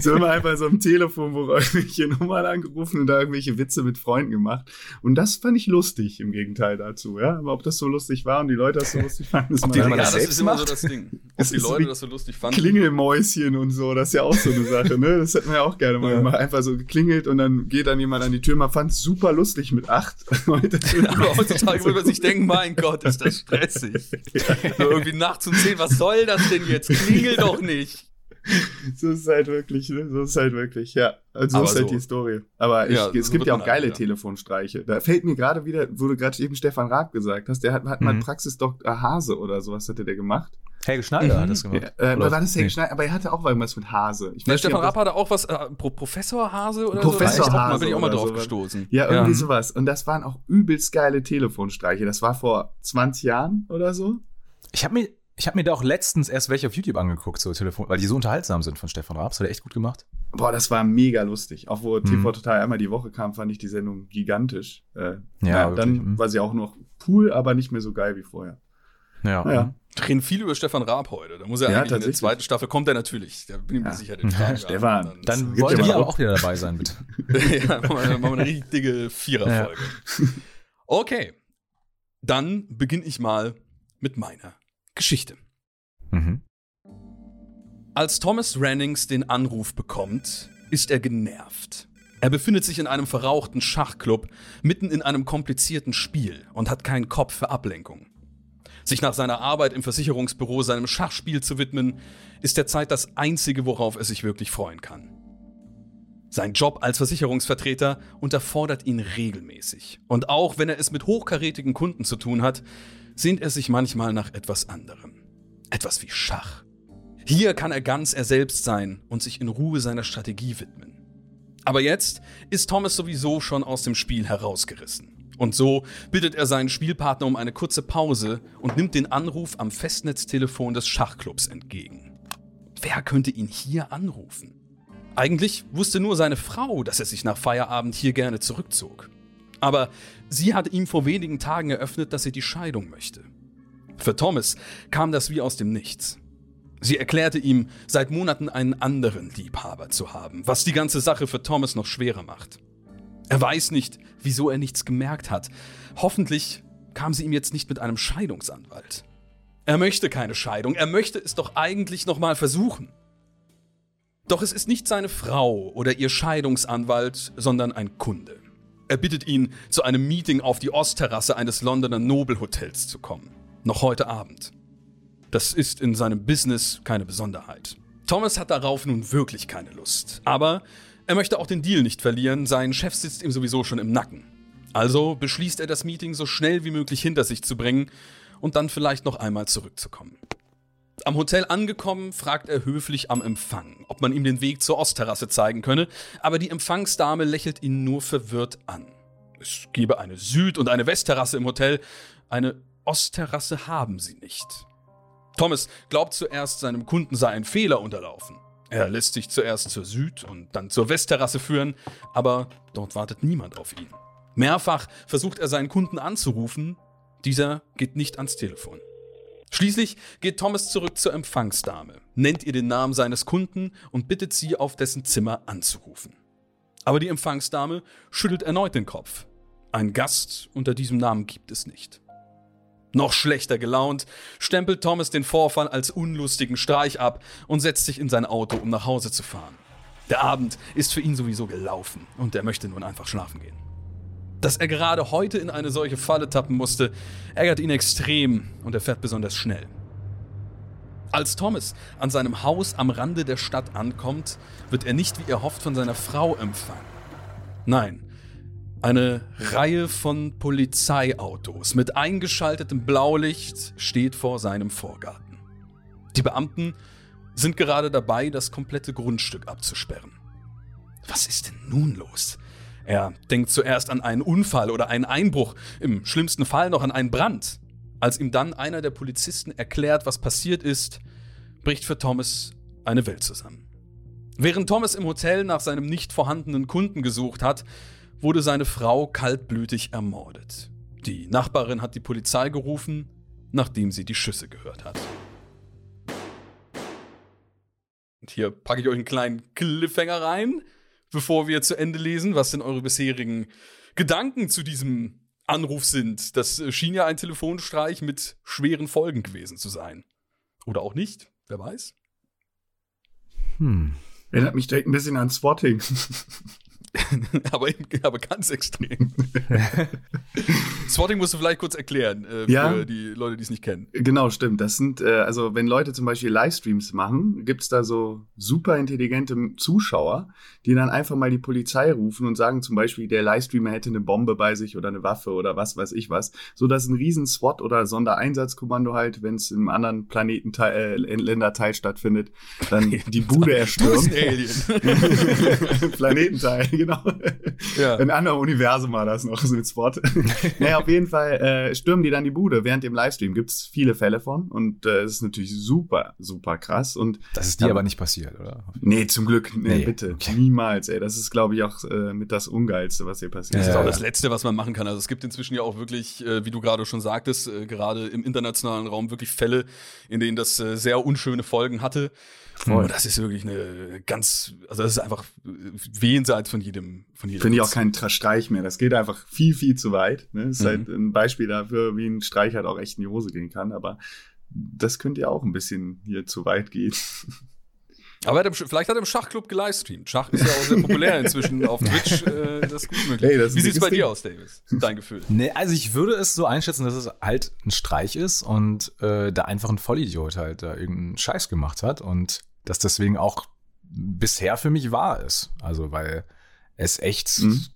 so immer einfach so am Telefon, wo irgendwelche Nummern angerufen und da irgendwelche Witze mit Freunden gemacht. Und das fand ich lustig im Gegenteil dazu, ja. Aber ob das so lustig war und die Leute das so lustig fanden, ist mal ja, das, das ist immer so das Ding. *laughs* Ob die Leute das so lustig fanden. Klingelmäuschen und so, das ist ja auch so eine Sache, ne? Das hätten wir ja auch gerne mal ja. gemacht. Einfach so geklingelt und dann geht dann jemand an die Tür. Man fand es super lustig mit acht. *laughs* Heute Aber heutzutage würde man sich denken, mein Gott, ist das stressig. ja. irgendwie nachts um zehn, was soll das denn jetzt? Klingel doch nicht. *laughs* so ist es halt wirklich, ne? So ist es halt wirklich, ja. Also so ist halt so. die Story. Aber ich, ja, es gibt ja auch geile halt, Telefonstreiche. Da fällt mir gerade wieder, wo du gerade eben Stefan Raab gesagt hast, der hat, hat mhm. mal Praxisdoktor Hase oder sowas hatte der gemacht. Helge Schneider mhm. hat das gemacht. Ja, äh, war das Helge nee. Schneider? Aber er hatte auch irgendwas mit Hase. Ich weiß Stefan Raab hatte auch was, äh, Pro Professor Hase oder Professor so? Hase. Da bin ich auch mal drauf sowas. gestoßen. Ja, irgendwie ja. sowas. Und das waren auch übelst geile Telefonstreiche. Das war vor 20 Jahren oder so. Ich habe mir ich habe mir da auch letztens erst welche auf YouTube angeguckt, so Telefon, weil die so unterhaltsam sind von Stefan Raab. Das hat er echt gut gemacht. Boah, das war mega lustig. Auch wo mhm. TV Total einmal die Woche kam, fand ich die Sendung gigantisch. Äh, ja, ja dann mhm. war sie auch noch cool, aber nicht mehr so geil wie vorher. Ja. Naja. Reden viel über Stefan Raab heute. Da muss er ja, eigentlich in der zweiten Staffel kommt er natürlich. Da bin ich mir ja. sicher. Den *laughs* ja, Stefan, dann, dann wollen wir aber auch wieder dabei sein, bitte. *laughs* ja, machen wir eine richtige Viererfolge. Ja. Okay, dann beginne ich mal mit meiner Geschichte. Mhm. Als Thomas Rannings den Anruf bekommt, ist er genervt. Er befindet sich in einem verrauchten Schachclub, mitten in einem komplizierten Spiel und hat keinen Kopf für Ablenkung. Sich nach seiner Arbeit im Versicherungsbüro seinem Schachspiel zu widmen, ist derzeit das Einzige, worauf er sich wirklich freuen kann. Sein Job als Versicherungsvertreter unterfordert ihn regelmäßig. Und auch wenn er es mit hochkarätigen Kunden zu tun hat, sehnt er sich manchmal nach etwas anderem. Etwas wie Schach. Hier kann er ganz er selbst sein und sich in Ruhe seiner Strategie widmen. Aber jetzt ist Thomas sowieso schon aus dem Spiel herausgerissen. Und so bittet er seinen Spielpartner um eine kurze Pause und nimmt den Anruf am Festnetztelefon des Schachclubs entgegen. Wer könnte ihn hier anrufen? Eigentlich wusste nur seine Frau, dass er sich nach Feierabend hier gerne zurückzog. Aber sie hatte ihm vor wenigen Tagen eröffnet, dass sie die Scheidung möchte. Für Thomas kam das wie aus dem Nichts. Sie erklärte ihm, seit Monaten einen anderen Liebhaber zu haben, was die ganze Sache für Thomas noch schwerer macht. Er weiß nicht, wieso er nichts gemerkt hat. Hoffentlich kam sie ihm jetzt nicht mit einem Scheidungsanwalt. Er möchte keine Scheidung, er möchte es doch eigentlich noch mal versuchen. Doch es ist nicht seine Frau oder ihr Scheidungsanwalt, sondern ein Kunde. Er bittet ihn, zu einem Meeting auf die Ostterrasse eines Londoner Nobelhotels zu kommen. Noch heute Abend. Das ist in seinem Business keine Besonderheit. Thomas hat darauf nun wirklich keine Lust. Aber er möchte auch den Deal nicht verlieren, sein Chef sitzt ihm sowieso schon im Nacken. Also beschließt er das Meeting so schnell wie möglich hinter sich zu bringen und dann vielleicht noch einmal zurückzukommen. Am Hotel angekommen, fragt er höflich am Empfang, ob man ihm den Weg zur Ostterrasse zeigen könne, aber die Empfangsdame lächelt ihn nur verwirrt an. Es gebe eine Süd- und eine Westterrasse im Hotel, eine Ostterrasse haben sie nicht. Thomas glaubt zuerst, seinem Kunden sei ein Fehler unterlaufen. Er lässt sich zuerst zur Süd- und dann zur Westterrasse führen, aber dort wartet niemand auf ihn. Mehrfach versucht er seinen Kunden anzurufen, dieser geht nicht ans Telefon. Schließlich geht Thomas zurück zur Empfangsdame, nennt ihr den Namen seines Kunden und bittet sie, auf dessen Zimmer anzurufen. Aber die Empfangsdame schüttelt erneut den Kopf. Ein Gast unter diesem Namen gibt es nicht. Noch schlechter gelaunt, stempelt Thomas den Vorfall als unlustigen Streich ab und setzt sich in sein Auto, um nach Hause zu fahren. Der Abend ist für ihn sowieso gelaufen und er möchte nun einfach schlafen gehen. Dass er gerade heute in eine solche Falle tappen musste, ärgert ihn extrem und er fährt besonders schnell. Als Thomas an seinem Haus am Rande der Stadt ankommt, wird er nicht wie er hofft von seiner Frau empfangen. Nein, eine Reihe von Polizeiautos mit eingeschaltetem Blaulicht steht vor seinem Vorgarten. Die Beamten sind gerade dabei, das komplette Grundstück abzusperren. Was ist denn nun los? Er denkt zuerst an einen Unfall oder einen Einbruch, im schlimmsten Fall noch an einen Brand. Als ihm dann einer der Polizisten erklärt, was passiert ist, bricht für Thomas eine Welt zusammen. Während Thomas im Hotel nach seinem nicht vorhandenen Kunden gesucht hat, wurde seine Frau kaltblütig ermordet. Die Nachbarin hat die Polizei gerufen, nachdem sie die Schüsse gehört hat. Und hier packe ich euch einen kleinen Cliffhanger rein, bevor wir zu Ende lesen, was denn eure bisherigen Gedanken zu diesem Anruf sind. Das äh, schien ja ein Telefonstreich mit schweren Folgen gewesen zu sein. Oder auch nicht, wer weiß. Hm. Erinnert mich direkt ein bisschen an Swatting. *laughs* *laughs* aber, aber ganz extrem. *laughs* Swatting musst du vielleicht kurz erklären äh, für Ja. die Leute, die es nicht kennen. Genau, stimmt. Das sind, äh, also wenn Leute zum Beispiel Livestreams machen, gibt's da so super intelligente Zuschauer, die dann einfach mal die Polizei rufen und sagen zum Beispiel, der Livestreamer hätte eine Bombe bei sich oder eine Waffe oder was weiß ich was, so dass ein riesen SWAT oder Sondereinsatzkommando halt, wenn es im anderen Planetenteil, äh, Länderteil stattfindet, dann *laughs* die Bude erstürmt. Planetenteil, *laughs* genau. ja. Ein anderes Universum war das noch, so mit Spot. *laughs* naja, auf jeden Fall äh, stürmen die dann die Bude während dem Livestream. Gibt's viele Fälle von und äh, es ist natürlich super, super krass. Und Das ist dir aber nicht passiert, oder? nee, zum Glück, nee, Nee, bitte, okay. niemals, ey. Das ist, glaube ich, auch äh, mit das Ungeilste, was hier passiert. Das ist Ja, auch ja. das Letzte, was man machen kann. Also es gibt inzwischen ja auch wirklich, äh, wie du gerade schon sagtest, äh, gerade im internationalen Raum wirklich Fälle, in denen das äh, sehr unschöne Folgen hatte. Voll. Und das ist wirklich eine ganz, also das ist einfach äh, jenseits von jedem, von jedem. Finde ich auch keinen Streich mehr. Das geht einfach viel, viel zu weit. Ne? Das ist Mhm. halt ein Beispiel dafür, wie ein Streich halt auch echt in die Hose gehen kann. Aber das könnte ja auch ein bisschen hier zu weit gehen. Aber er hat Sch- vielleicht hat er im Schachclub gelivestreamt. Schach ist ja auch sehr populär *laughs* inzwischen auf Twitch. Äh, das ist gut möglich. Hey, das ist wie ein sieht's bei dir aus, Davis? Dein Gefühl. Nee, also ich würde es so einschätzen, dass es halt ein Streich ist und äh, da einfach ein Vollidiot halt da irgendeinen Scheiß gemacht hat und das deswegen auch bisher für mich wahr ist. Also weil es echt Mhm.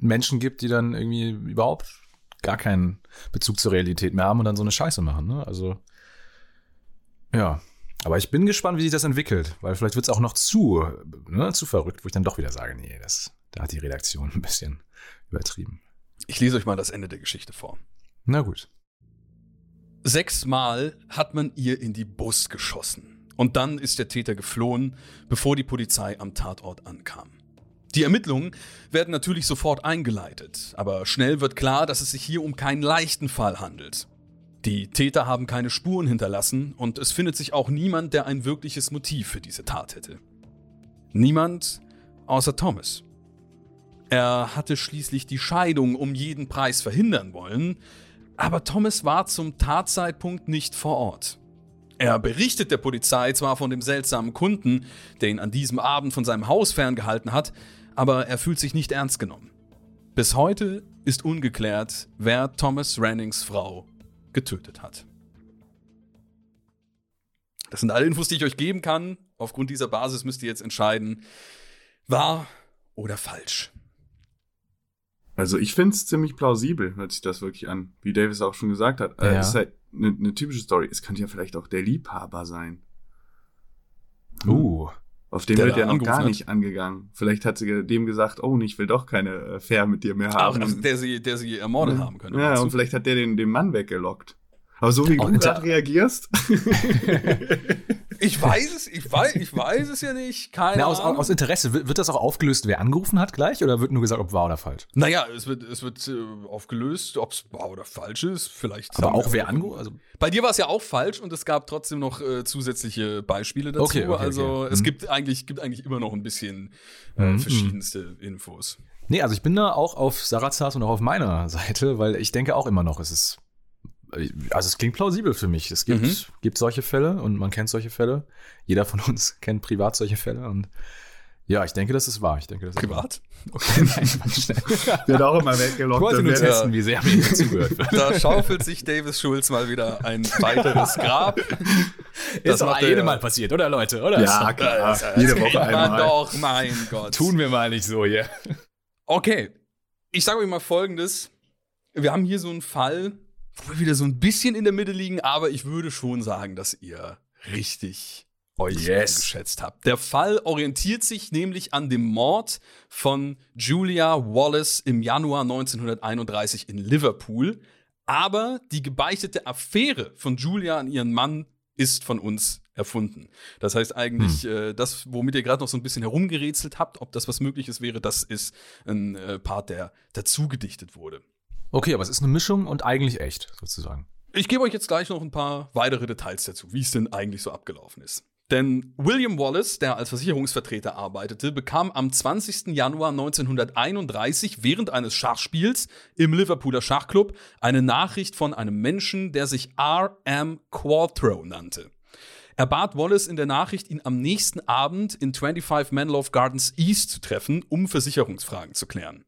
Menschen gibt, die dann irgendwie überhaupt gar keinen Bezug zur Realität mehr haben und dann so eine Scheiße machen. Ne? Also ja. Aber ich bin gespannt, wie sich das entwickelt, weil vielleicht wird es auch noch zu, ne, zu verrückt, wo ich dann doch wieder sage, nee, das, da hat die Redaktion *laughs* ein bisschen übertrieben. Ich lese euch mal das Ende der Geschichte vor. Na gut. Sechsmal hat man ihr in die Brust geschossen. Und dann ist der Täter geflohen, bevor die Polizei am Tatort ankam. Die Ermittlungen werden natürlich sofort eingeleitet, aber schnell wird klar, dass es sich hier um keinen leichten Fall handelt. Die Täter haben keine Spuren hinterlassen und es findet sich auch niemand, der ein wirkliches Motiv für diese Tat hätte. Niemand außer Thomas. Er hatte schließlich die Scheidung um jeden Preis verhindern wollen, aber Thomas war zum Tatzeitpunkt nicht vor Ort. Er berichtet der Polizei zwar von dem seltsamen Kunden, der ihn an diesem Abend von seinem Haus ferngehalten hat, aber er fühlt sich nicht ernst genommen. Bis heute ist ungeklärt, wer Thomas Rannings Frau getötet hat. Das sind alle Infos, die ich euch geben kann. Aufgrund dieser Basis müsst ihr jetzt entscheiden, wahr oder falsch. Also ich finde es ziemlich plausibel, hört sich das wirklich an. Wie Davis auch schon gesagt hat. Äh, Ja. Es ist halt eine ne typische Story. Es könnte ja vielleicht auch der Liebhaber sein. Uh. Auf den wird ja noch gar hat. nicht angegangen. Vielleicht hat sie dem gesagt, oh, ich will doch keine äh, Affair mit dir mehr haben. Also der, sie, der sie ermordet haben können. ja, und vielleicht hat der den, den Mann weggelockt. Aber so wie Auch du gerade reagierst, *laughs* Ich weiß es, ich weiß, ich weiß es ja nicht. Keine Na, aus, Ahnung. aus Interesse, wird, wird das auch aufgelöst, wer angerufen hat gleich? Oder wird nur gesagt, ob wahr oder falsch? naja, es wird, es wird äh, aufgelöst, ob es wahr oder falsch ist. Vielleicht. Aber auch wer angerufen also, Bei dir war es ja auch falsch und es gab trotzdem noch äh, zusätzliche Beispiele dazu. Okay, okay, also okay. es Mhm. gibt eigentlich, gibt eigentlich immer noch ein bisschen äh, Mhm. verschiedenste Infos. Nee, also ich bin da auch auf Sarazas und auch auf meiner Seite, weil ich denke auch immer noch, es ist. Also es klingt plausibel für mich. Es gibt, Mhm. gibt solche Fälle und man kennt solche Fälle. Jeder von uns *laughs* kennt privat solche Fälle und ja, ich denke, das ist wahr. Ich denke, das ist wahr. Privat? Okay, *laughs* nein, nein. *laughs* wird auch immer Ich weggelockt. wollte dann nur testen, wie sehr mir hier zugehört wird. Da schaufelt sich Davis Schulz mal wieder ein weiteres Grab. ist doch macht jedem er- Mal passiert, oder Leute? Oder? Ja, klar. Jede Kennt Woche man einmal. doch, mein Gott. Tun wir mal nicht so hier. Okay, ich sage euch mal Folgendes. Wir haben hier so einen Fall, wo wir wieder so ein bisschen in der Mitte liegen, aber ich würde schon sagen, dass ihr richtig euch Yes. geschätzt habt. Der Fall orientiert sich nämlich an dem Mord von Julia Wallace im Januar 1931 in Liverpool. Aber die gebeichtete Affäre von Julia an ihren Mann ist von uns erfunden. Das heißt eigentlich, äh, das, womit ihr gerade noch so ein bisschen herumgerätselt habt, ob das was Mögliches wäre, das ist ein äh, Part, der dazu gedichtet wurde. Okay, aber es ist eine Mischung und eigentlich echt, sozusagen. Ich gebe euch jetzt gleich noch ein paar weitere Details dazu, wie es denn eigentlich so abgelaufen ist. Denn William Wallace, der als Versicherungsvertreter arbeitete, bekam am 20. Januar 1931 während eines Schachspiels im Liverpooler Schachclub eine Nachricht von einem Menschen, der sich R.M. Qualtrough nannte. Er bat Wallace in der Nachricht, ihn am nächsten Abend in 25 Manlove Gardens East zu treffen, um Versicherungsfragen zu klären.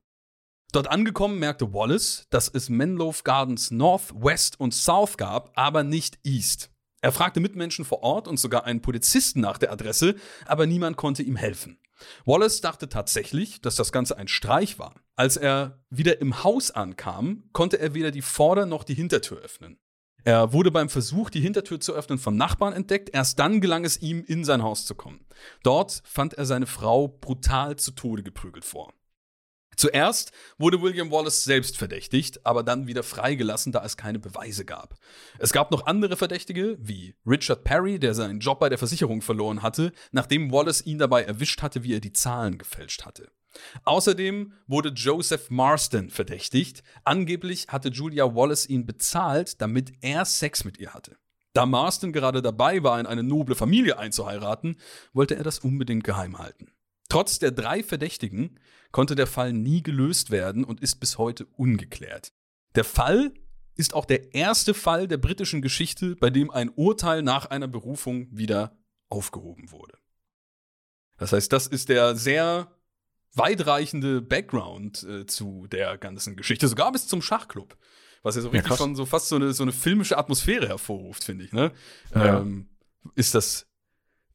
Dort angekommen merkte Wallace, dass es Menlove Gardens North, West und South gab, aber nicht East. Er fragte Mitmenschen vor Ort und sogar einen Polizisten nach der Adresse, aber niemand konnte ihm helfen. Wallace dachte tatsächlich, dass das Ganze ein Streich war. Als er wieder im Haus ankam, konnte er weder die Vorder- noch die Hintertür öffnen. Er wurde beim Versuch, die Hintertür zu öffnen, von Nachbarn entdeckt. Erst dann gelang es ihm, in sein Haus zu kommen. Dort fand er seine Frau brutal zu Tode geprügelt vor. Zuerst wurde William Wallace selbst verdächtigt, aber dann wieder freigelassen, da es keine Beweise gab. Es gab noch andere Verdächtige, wie Richard Perry, der seinen Job bei der Versicherung verloren hatte, nachdem Wallace ihn dabei erwischt hatte, wie er die Zahlen gefälscht hatte. Außerdem wurde Joseph Marston verdächtigt. Angeblich hatte Julia Wallace ihn bezahlt, damit er Sex mit ihr hatte. Da Marston gerade dabei war, in eine noble Familie einzuheiraten, wollte er das unbedingt geheim halten. Trotz der drei Verdächtigen konnte der Fall nie gelöst werden und ist bis heute ungeklärt. Der Fall ist auch der erste Fall der britischen Geschichte, bei dem ein Urteil nach einer Berufung wieder aufgehoben wurde. Das heißt, das ist der sehr weitreichende Background äh, zu der ganzen Geschichte, sogar bis zum Schachclub. Was ja so richtig ja, schon so fast so eine, so eine filmische Atmosphäre hervorruft, finde ich. Ne? Ja. Ähm, ist das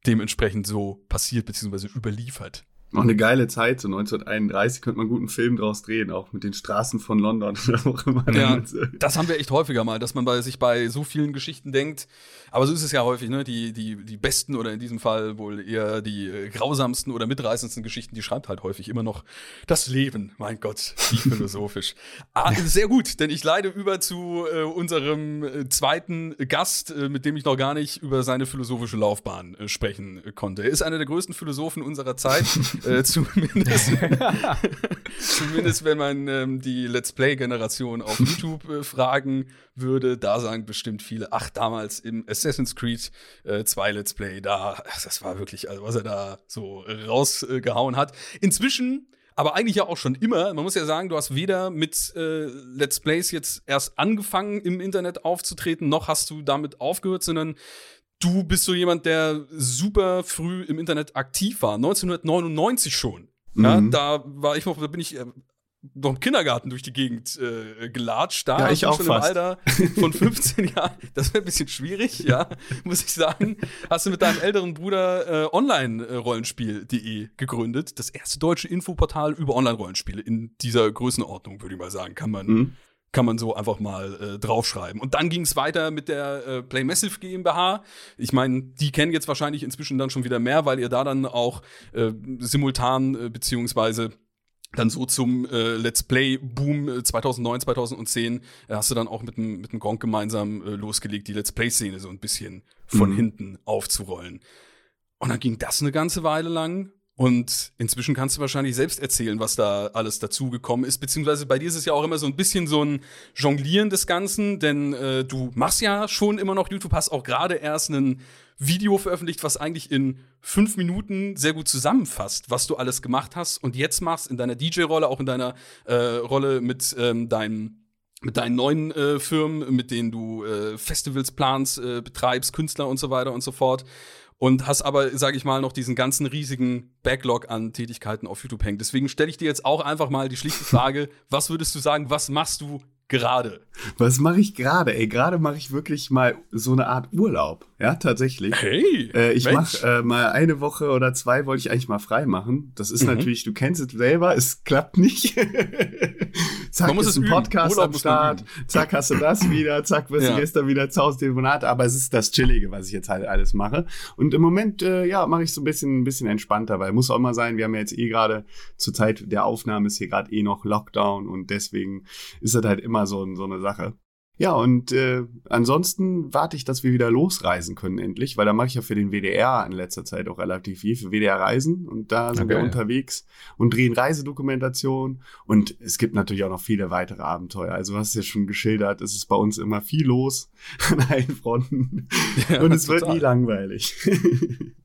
dementsprechend so passiert bzw. überliefert. Noch eine geile Zeit, so 1931 könnte man einen guten Film draus drehen, auch mit den Straßen von London oder auch immer. Ja, das haben wir echt häufiger mal, dass man bei, sich bei so vielen Geschichten denkt, aber so ist es ja häufig, ne? Die, die, die besten oder in diesem Fall wohl eher die äh, grausamsten oder mitreißendsten Geschichten, die schreibt halt häufig immer noch das Leben. Mein Gott, wie *laughs* philosophisch. ah, sehr gut, denn ich leide über zu äh, unserem äh, zweiten Gast, äh, mit dem ich noch gar nicht über seine philosophische Laufbahn äh, sprechen konnte. Er ist einer der größten Philosophen unserer Zeit. *laughs* Äh, *laughs* zumindest, *laughs* zumindest wenn man ähm, die Let's Play-Generation auf *laughs* YouTube äh, fragen würde, da sagen bestimmt viele, ach, damals im Assassin's Creed 2 äh, Let's Play, da, das war wirklich, also was er da so rausgehauen hat. Inzwischen aber eigentlich ja auch schon immer. Man muss ja sagen, du hast weder mit äh, Let's Plays jetzt erst angefangen, im Internet aufzutreten, noch hast du damit aufgehört, sondern du bist so jemand, der super früh im Internet aktiv war. 1999 schon. Ja, mhm. da war ich noch, da bin ich äh, noch im Kindergarten durch die Gegend äh, gelatscht. Da ja, ich auch schon fast. im Alter von 15 *laughs* Jahren. Das wäre ein bisschen schwierig, ja, *laughs* muss ich sagen. Hast du mit deinem älteren Bruder äh, Online-Rollenspiel.de gegründet. Das erste deutsche Infoportal über Online-Rollenspiele in dieser Größenordnung, würde ich mal sagen, kann man. Mhm kann man so einfach mal äh, draufschreiben. Und dann ging es weiter mit der äh, Play Massive GmbH. Ich meine, die kennen jetzt wahrscheinlich inzwischen dann schon wieder mehr, weil ihr da dann auch äh, simultan äh, beziehungsweise dann so zum äh, Let's Play Boom 2009, 2010 äh, hast du dann auch mit dem mit dem Gronk gemeinsam äh, losgelegt, die Let's Play Szene so ein bisschen von mhm. hinten aufzurollen. Und dann ging das eine ganze Weile lang und inzwischen kannst du wahrscheinlich selbst erzählen, was da alles dazugekommen ist. Beziehungsweise bei dir ist es ja auch immer so ein bisschen so ein Jonglieren des Ganzen, denn äh, du machst ja schon immer noch YouTube, hast auch gerade erst ein Video veröffentlicht, was eigentlich in fünf Minuten sehr gut zusammenfasst, was du alles gemacht hast und jetzt machst in deiner DJ-Rolle, auch in deiner äh, Rolle mit ähm, deinem mit deinen neuen äh, Firmen, mit denen du äh, Festivals planst, äh, betreibst, Künstler und so weiter und so fort und hast aber, sage ich mal, noch diesen ganzen riesigen Backlog an Tätigkeiten auf YouTube hängen. Deswegen stelle ich dir jetzt auch einfach mal die schlichte Frage, was würdest du sagen, was machst du gerade? Was mache ich gerade? Ey, gerade mache ich wirklich mal so eine Art Urlaub. Ja, tatsächlich. Hey! Äh, ich mache äh, mal eine Woche oder zwei wollte ich eigentlich mal frei machen. Das ist mhm. natürlich, du kennst es selber, es klappt nicht. *laughs* zack, Man muss ist ein Podcast Urlaub am Start. Zack, hast du das wieder. Zack, wirst ja. du gestern wieder zu Hause Telefonat. Aber es ist das Chillige, was ich jetzt halt alles mache. Und im Moment, äh, ja, mache ich so ein bisschen, ein bisschen entspannter, weil muss auch immer sein, wir haben ja jetzt eh gerade zur Zeit der Aufnahme ist hier gerade eh noch Lockdown und deswegen ist das halt immer so, so eine Sache. Ja, und äh, ansonsten warte ich, dass wir wieder losreisen können endlich, weil da mache ich ja für den WDR in letzter Zeit auch relativ viel, für WDR Reisen und da sind okay. wir unterwegs und drehen Reisedokumentation und es gibt natürlich auch noch viele weitere Abenteuer. Also was ja schon geschildert, es ist bei uns immer viel los *laughs* an allen Fronten ja, und es total. wird nie langweilig. *laughs*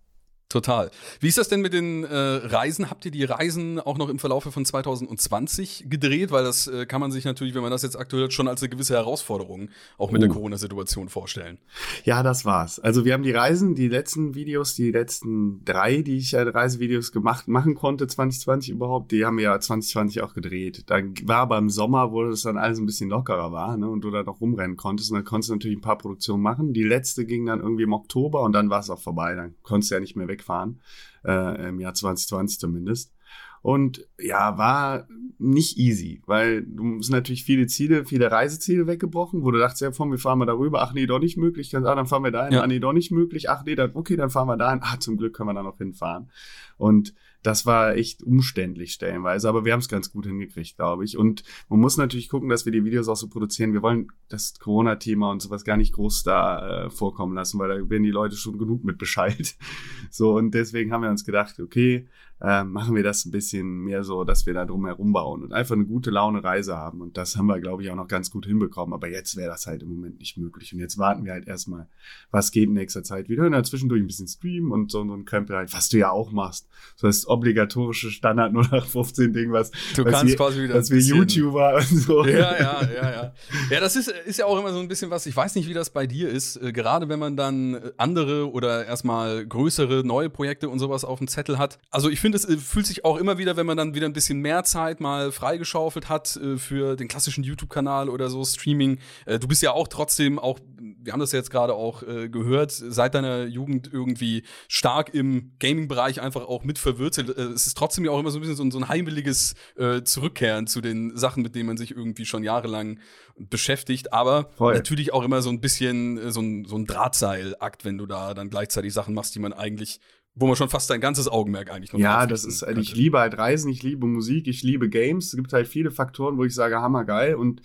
Total. Wie ist das denn mit den äh, Reisen? Habt ihr die Reisen auch noch im Verlauf von 2020 gedreht? Weil das äh, kann man sich natürlich, wenn man das jetzt aktuell hat, schon als eine gewisse Herausforderung auch mit uh. der Corona-Situation vorstellen. Ja, das war's. Also wir haben die Reisen, die letzten Videos, die letzten drei, die ich ja Reisevideos gemacht machen konnte, 2020 überhaupt, die haben wir ja 2020 auch gedreht. Da war aber im Sommer, wo das dann alles ein bisschen lockerer war, ne, und du da noch rumrennen konntest. Und dann konntest du natürlich ein paar Produktionen machen. Die letzte ging dann irgendwie im Oktober und dann war es auch vorbei. Dann konntest du ja nicht mehr weg wegfahren, äh, im Jahr 2020 zumindest. Und ja, war nicht easy, weil du sind natürlich viele Ziele, viele Reiseziele weggebrochen, wo du dachtest, ja, komm, wir fahren mal darüber, ach nee, doch nicht möglich, ah, dann fahren wir dahin, ja. ah nee, doch nicht möglich, ach nee, dann, okay, dann fahren wir dahin, ah, zum Glück können wir da noch hinfahren. Und das war echt umständlich stellenweise, aber wir haben es ganz gut hingekriegt, glaube ich. Und man muss natürlich gucken, dass wir die Videos auch so produzieren. Wir wollen das Corona-Thema und sowas gar nicht groß da äh, vorkommen lassen, weil da werden die Leute schon genug mit Bescheid. *laughs* So, und deswegen haben wir uns gedacht, okay, äh, machen wir das ein bisschen mehr so, dass wir da drum herum bauen und einfach eine gute Laune Reise haben. Und das haben wir, glaube ich, auch noch ganz gut hinbekommen. Aber jetzt wäre das halt im Moment nicht möglich. Und jetzt warten wir halt erstmal, was geht in nächster Zeit wieder. Und dann zwischendurch ein bisschen streamen und so, so ein Krempel halt, was du ja auch machst. So das obligatorische Standard 0815 Ding, was, du was kannst wir, quasi wieder was wir YouTuber *laughs* und so. Ja, ja, ja, ja. Ja, das ist, ist ja auch immer so ein bisschen was, ich weiß nicht, wie das bei dir ist. Äh, gerade wenn man dann andere oder erstmal größere neue Projekte und sowas auf dem Zettel hat. Also ich finde, es äh, fühlt sich auch immer wieder, wenn man dann wieder ein bisschen mehr Zeit mal freigeschaufelt hat äh, für den klassischen YouTube-Kanal oder so, Streaming. Äh, du bist ja auch trotzdem auch, wir haben das jetzt gerade auch gehört, seit deiner Jugend irgendwie stark im Gaming-Bereich einfach auch mit verwurzelt. Äh, es ist trotzdem ja auch immer so ein bisschen so, ein, äh, Zurückkehren zu den Sachen, mit denen man sich irgendwie schon jahrelang beschäftigt, aber Voll. natürlich auch immer so ein bisschen so ein, so ein Drahtseilakt, wenn du da dann gleichzeitig Sachen machst, die man eigentlich wo man schon fast dein ganzes Augenmerk eigentlich noch Ja, das ist, könnte. ich liebe halt Reisen, ich liebe Musik, ich liebe Games. Es gibt halt viele Faktoren, wo ich sage, hammergeil. Und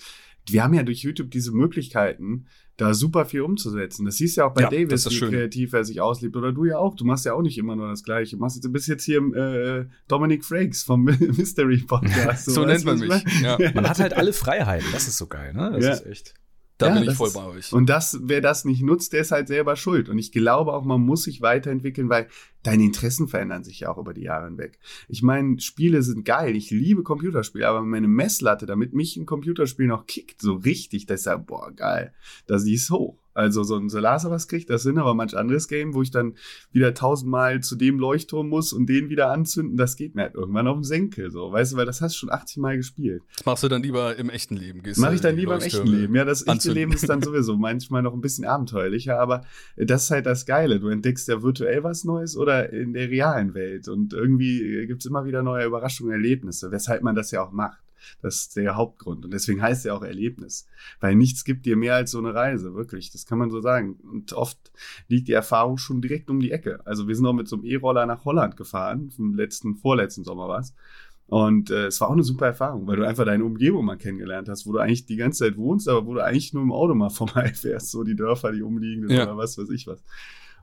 wir haben ja durch YouTube diese Möglichkeiten, da super viel umzusetzen. Das siehst du ja auch bei ja, Davis, wie schön. kreativ er sich auslebt. Oder du ja auch. Du machst ja auch nicht immer nur das Gleiche. Du, machst, du bist jetzt hier äh, Dominic Frakes vom *laughs* Mystery Podcast. *laughs* So, so nennt man mich. Ja. Man hat halt alle Freiheiten. Das ist so geil, ne? Das ja. ist echt. Da ja, bin ich voll bei euch. Und das, wer das nicht nutzt, der ist halt selber schuld. Und ich glaube auch, man muss sich weiterentwickeln, weil deine Interessen verändern sich ja auch über die Jahre hinweg. Ich meine, Spiele sind geil. Ich liebe Computerspiele, aber meine Messlatte, damit mich ein Computerspiel noch kickt, so richtig, das ist ja, boah, geil. Da siehst hoch. Also so ein Solar was kriegt das Sinn, aber manch anderes Game, wo ich dann wieder tausendmal zu dem Leuchtturm muss und den wieder anzünden, das geht mir halt irgendwann auf den Senkel, so, weißt du, weil das hast du schon 80 Mal gespielt. Das machst du dann lieber im echten Leben, gehst Mach ich dann lieber im echten Leben. Ja, das echte Leben ist dann *laughs* sowieso manchmal noch ein bisschen abenteuerlicher, aber das ist halt das Geile. Du entdeckst ja virtuell was Neues oder in der realen Welt und irgendwie gibt's immer wieder neue Überraschungen, Erlebnisse, weshalb man das ja auch macht. Das ist der Hauptgrund. Und deswegen heißt er auch Erlebnis. Weil nichts gibt dir mehr als so eine Reise, wirklich. Das kann man so sagen. Und oft liegt die Erfahrung schon direkt um die Ecke. Also wir sind auch mit so einem E-Roller nach Holland gefahren, vom letzten, vorletzten Sommer war es. Und äh, es war auch eine super Erfahrung, weil du einfach deine Umgebung mal kennengelernt hast, wo du eigentlich die ganze Zeit wohnst, aber wo du eigentlich nur im Auto mal *laughs* vorbeifährst, so die Dörfer, die umliegen ja. oder was weiß ich was.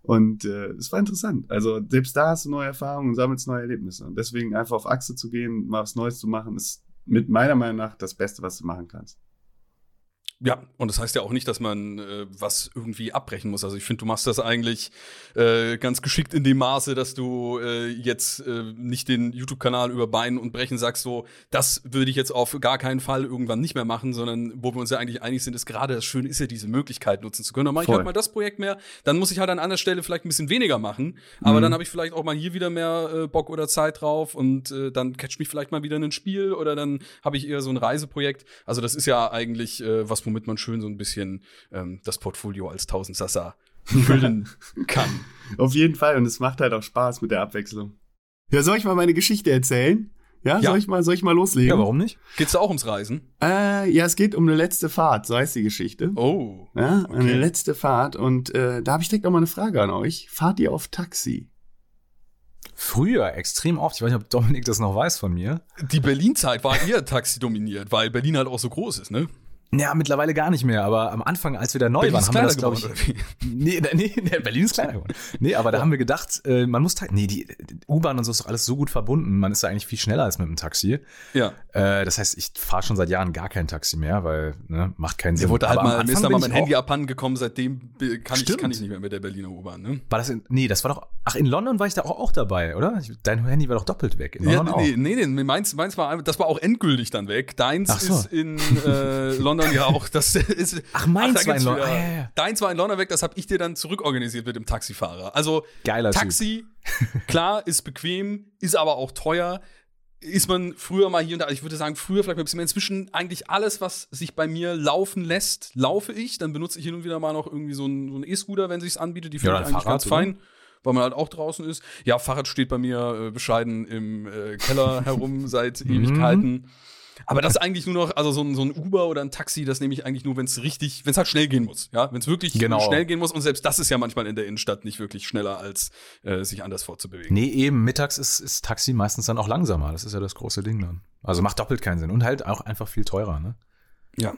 Und äh, es war interessant. Also selbst da hast du neue Erfahrungen und sammelst neue Erlebnisse. Und deswegen einfach auf Achse zu gehen, mal was Neues zu machen, ist mit meiner Meinung nach das Beste, was du machen kannst. Ja, und das heißt ja auch nicht, dass man äh, was irgendwie abbrechen muss. Also ich finde, du machst das eigentlich äh, ganz geschickt in dem Maße, dass du äh, jetzt äh, nicht den YouTube-Kanal über Beinen und Brechen sagst, so, das würde ich jetzt auf gar keinen Fall irgendwann nicht mehr machen, sondern wo wir uns ja eigentlich einig sind, ist gerade das Schöne ist ja diese Möglichkeit nutzen zu können. Dann mache ich halt mal das Projekt mehr, dann muss ich halt an anderer Stelle vielleicht ein bisschen weniger machen, aber mhm. dann habe ich vielleicht auch mal hier wieder mehr äh, Bock oder Zeit drauf und äh, dann catcht mich vielleicht mal wieder ein Spiel oder dann habe ich eher so ein Reiseprojekt. Also das ist ja eigentlich äh, was, womit man schön so ein bisschen ähm, das Portfolio als Tausendsassa füllen *laughs* kann. Auf jeden Fall. Und es macht halt auch Spaß mit der Abwechslung. Ja, soll ich mal meine Geschichte erzählen? Ja, ja. Soll, ich mal, soll ich mal loslegen? Ja, warum nicht? Geht's da auch ums Reisen? Äh, ja, es geht um eine letzte Fahrt, so heißt die Geschichte. Oh. Ja, okay. eine letzte Fahrt. Und äh, da habe ich direkt auch mal eine Frage an euch. Fahrt ihr auf Taxi? Früher extrem oft. Ich weiß nicht, ob Dominik das noch weiß von mir. Die Berlin-Zeit war eher Taxi dominiert, weil Berlin halt auch so groß ist, ne? Ja, mittlerweile gar nicht mehr, aber am Anfang, als wir da neu Berlin waren, haben wir das, glaube ich. Nee, nee, *laughs* nee, Berlin ist kleiner geworden. Nee, aber da haben wir gedacht, äh, man muss, ta- nee, die, U-Bahn und so ist doch alles so gut verbunden. Man ist da eigentlich viel schneller als mit dem Taxi. Ja. Äh, das heißt, ich fahre schon seit Jahren gar kein Taxi mehr, weil, ne, macht keinen Sinn. Mir wurde halt Aber mal, mir ist da mal ich mein Handy abhanden gekommen, seitdem kann ich, kann ich nicht mehr mit der Berliner U-Bahn, ne? War das in, nee, das war doch, ach, in London war ich da auch, auch dabei, oder? Ich, dein Handy war doch doppelt weg. In Ja, London auch. nee, nee, nee, meins, meins war, das war auch endgültig dann weg. Deins so. ist in äh, *laughs* London ja auch. Das ist, Ach, meins war in London. Ah, ja, ja. Deins war in London weg, das habe ich dir dann zurückorganisiert mit dem Taxifahrer. Also Geiler. Taxi, klar, ist bequem, ist aber auch teuer. Ist man früher mal hier und da, ich würde sagen, früher vielleicht ein bisschen mehr. Inzwischen eigentlich alles, was sich bei mir laufen lässt, laufe ich. Dann benutze ich hin und wieder mal noch irgendwie so einen so E-Scooter, wenn sich's anbietet. Die finde Ja, ich oder eigentlich ganz Fahrrad, fein, weil man halt auch draußen ist. Ja, Fahrrad steht bei mir äh, bescheiden im äh, Keller *laughs* herum seit Mhm. Ewigkeiten. Aber das ist eigentlich nur noch, also so ein, so ein Uber oder ein Taxi, das nehme ich eigentlich nur, wenn es richtig, wenn es halt schnell gehen muss. Ja, wenn es wirklich Genau. schnell gehen muss. Und selbst das ist ja manchmal in der Innenstadt nicht wirklich schneller, als äh, sich anders fortzubewegen. Nee, eben, mittags ist, ist Taxi meistens dann auch langsamer. Das ist ja das große Ding dann. Also macht doppelt keinen Sinn. Und halt auch einfach viel teurer, ne? Ja.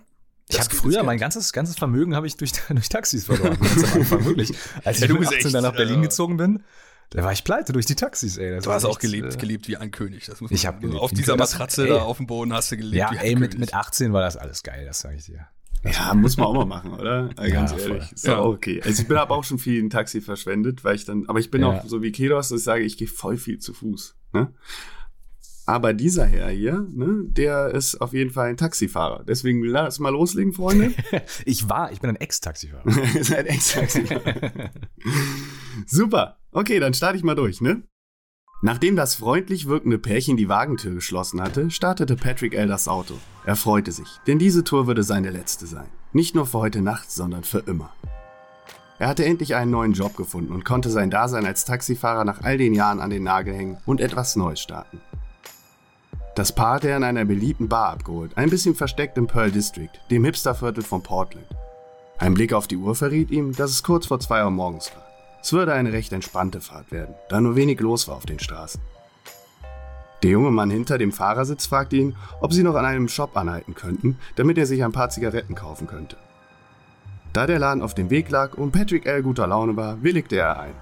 Ich habe früher mein ganzes, ganzes Vermögen habe ich durch, *laughs* durch Taxis verloren. Ganz am Anfang, wirklich. Als Ja, ich du mit bist 18 echt, dann nach Berlin äh, gezogen bin, da war ich pleite durch die Taxis, ey. Das Du hast auch echt, gelebt, äh, gelebt wie ein König. Das muss Ich man- hab gelebt Auf dieser König. Das- Matratze ey. da auf dem Boden hast du gelebt Ja, wie ein ey, mit, König. mit 18 war das alles geil, das sage ich dir. Ja, muss man auch mal machen, oder? Äh, Ja, Ganz voll. ehrlich. Ist Ja. auch okay. Also ich bin aber auch schon viel in Taxi verschwendet, weil ich dann, aber ich bin Ja. auch so wie Kedos, dass ich sage, ich gehe voll viel zu Fuß. Ne? Aber dieser Herr hier, ne, der ist auf jeden Fall ein Taxifahrer. Deswegen lass mal loslegen, Freunde. *laughs* Ich war, ich bin ein Ex-Taxifahrer. *laughs* Seid Ex-Taxifahrer. *laughs* Super. Okay, dann starte ich mal durch, ne? Nachdem das freundlich wirkende Pärchen die Wagentür geschlossen hatte, startete Patrick L. das Auto. Er freute sich, denn diese Tour würde seine letzte sein. Nicht nur für heute Nacht, sondern für immer. Er hatte endlich einen neuen Job gefunden und konnte sein Dasein als Taxifahrer nach all den Jahren an den Nagel hängen und etwas Neues starten. Das Paar hatte er in einer beliebten Bar abgeholt, ein bisschen versteckt im Pearl District, dem Hipsterviertel von Portland. Ein Blick auf die Uhr verriet ihm, dass es kurz vor 2 Uhr morgens war. Es würde eine recht entspannte Fahrt werden, da nur wenig los war auf den Straßen. Der junge Mann hinter dem Fahrersitz fragte ihn, ob sie noch an einem Shop anhalten könnten, damit er sich ein paar Zigaretten kaufen könnte. Da der Laden auf dem Weg lag und Patrick L. guter Laune war, willigte er ein.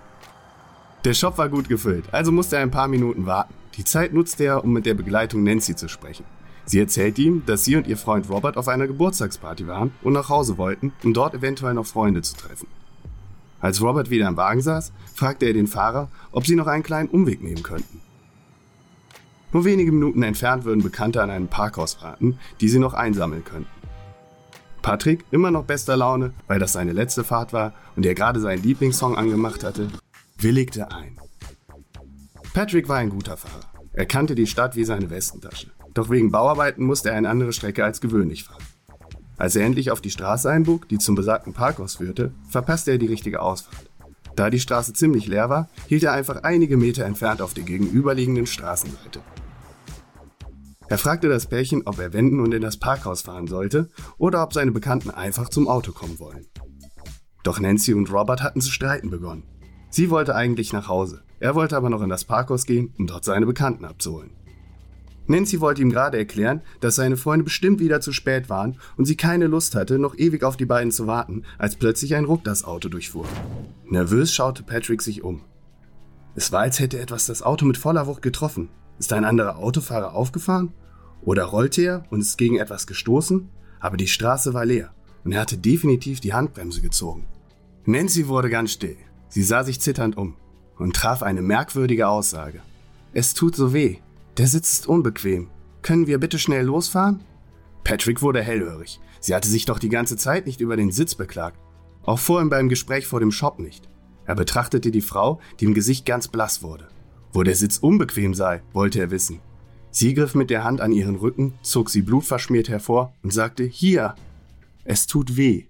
Der Shop war gut gefüllt, also musste er ein paar Minuten warten. Die Zeit nutzte er, um mit der Begleitung Nancy zu sprechen. Sie erzählt ihm, dass sie und ihr Freund Robert auf einer Geburtstagsparty waren und nach Hause wollten, um dort eventuell noch Freunde zu treffen. Als Robert wieder im Wagen saß, fragte er den Fahrer, ob sie noch einen kleinen Umweg nehmen könnten. Nur wenige Minuten entfernt würden Bekannte an einem Parkhaus warten, die sie noch einsammeln könnten. Patrick, immer noch bester Laune, weil das seine letzte Fahrt war und er gerade seinen Lieblingssong angemacht hatte, willigte ein. Patrick war ein guter Fahrer. Er kannte die Stadt wie seine Westentasche. Doch wegen Bauarbeiten musste er eine andere Strecke als gewöhnlich fahren. Als er endlich auf die Straße einbog, die zum besagten Parkhaus führte, verpasste er die richtige Ausfahrt. Da die Straße ziemlich leer war, hielt er einfach einige Meter entfernt auf der gegenüberliegenden Straßenseite. Er fragte das Pärchen, ob er wenden und in das Parkhaus fahren sollte oder ob seine Bekannten einfach zum Auto kommen wollen. Doch Nancy und Robert hatten zu streiten begonnen. Sie wollte eigentlich nach Hause, er wollte aber noch in das Parkhaus gehen, um dort seine Bekannten abzuholen. Nancy wollte ihm gerade erklären, dass seine Freunde bestimmt wieder zu spät waren und sie keine Lust hatte, noch ewig auf die beiden zu warten, als plötzlich ein Ruck das Auto durchfuhr. Nervös schaute Patrick sich um. Es war, als hätte etwas das Auto mit voller Wucht getroffen. Ist ein anderer Autofahrer aufgefahren? Oder rollte er und ist gegen etwas gestoßen? Aber die Straße war leer und er hatte definitiv die Handbremse gezogen. Nancy wurde ganz still. Sie sah sich zitternd um und traf eine merkwürdige Aussage. Es tut so weh. Der Sitz ist unbequem. Können wir bitte schnell losfahren? Patrick wurde hellhörig. Sie hatte sich doch die ganze Zeit nicht über den Sitz beklagt. Auch vorhin beim Gespräch vor dem Shop nicht. Er betrachtete die Frau, die im Gesicht ganz blass wurde. Wo der Sitz unbequem sei, wollte er wissen. Sie griff mit der Hand an ihren Rücken, zog sie blutverschmiert hervor und sagte, hier, es tut weh.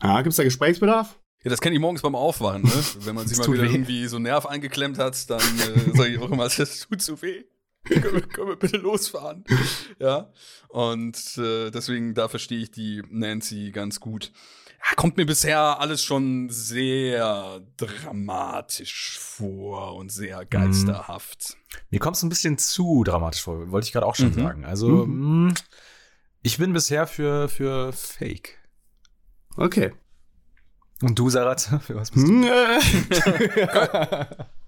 Ah, gibt's da Gesprächsbedarf? Ja, das kenne ich morgens beim Aufwachen, ne? *laughs* Wenn man sich mal wieder weh. irgendwie so einen Nerv eingeklemmt hat, dann äh, sage ich auch immer, *laughs* das tut so weh. können, wir, können wir bitte losfahren? Ja. Und äh, deswegen, da verstehe ich die Nancy ganz gut. Ja, kommt mir bisher alles schon sehr dramatisch vor und sehr geisterhaft. Mir kommt es ein bisschen zu dramatisch vor, wollte ich gerade auch schon Mhm. sagen. Also, mh, Ich bin bisher für, für Fake. Okay. Und du, Sarat, *laughs* für was bist du? *laughs*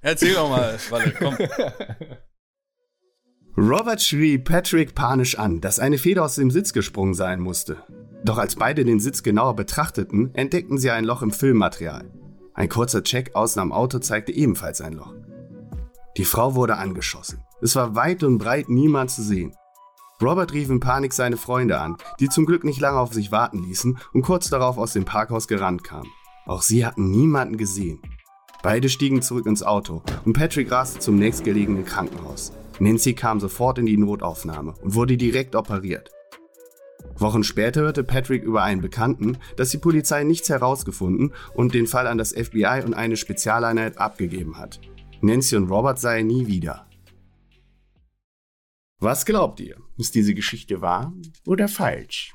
Erzähl doch mal, Walle, komm. Robert schrie Patrick panisch an, dass eine Feder aus dem Sitz gesprungen sein musste. Doch als beide den Sitz genauer betrachteten, entdeckten sie ein Loch im Filmmaterial. Ein kurzer Check außen am Auto zeigte ebenfalls ein Loch. Die Frau wurde angeschossen. Es war weit und breit niemand zu sehen. Robert rief in Panik seine Freunde an, die zum Glück nicht lange auf sich warten ließen und kurz darauf aus dem Parkhaus gerannt kamen. Auch sie hatten niemanden gesehen. Beide stiegen zurück ins Auto und Patrick raste zum nächstgelegenen Krankenhaus. Nancy kam sofort in die Notaufnahme und wurde direkt operiert. Wochen später hörte Patrick über einen Bekannten, dass die Polizei nichts herausgefunden und den Fall an das FBI und eine Spezialeinheit abgegeben hat. Nancy und Robert seien nie wieder. Was glaubt ihr? Ist diese Geschichte wahr oder falsch?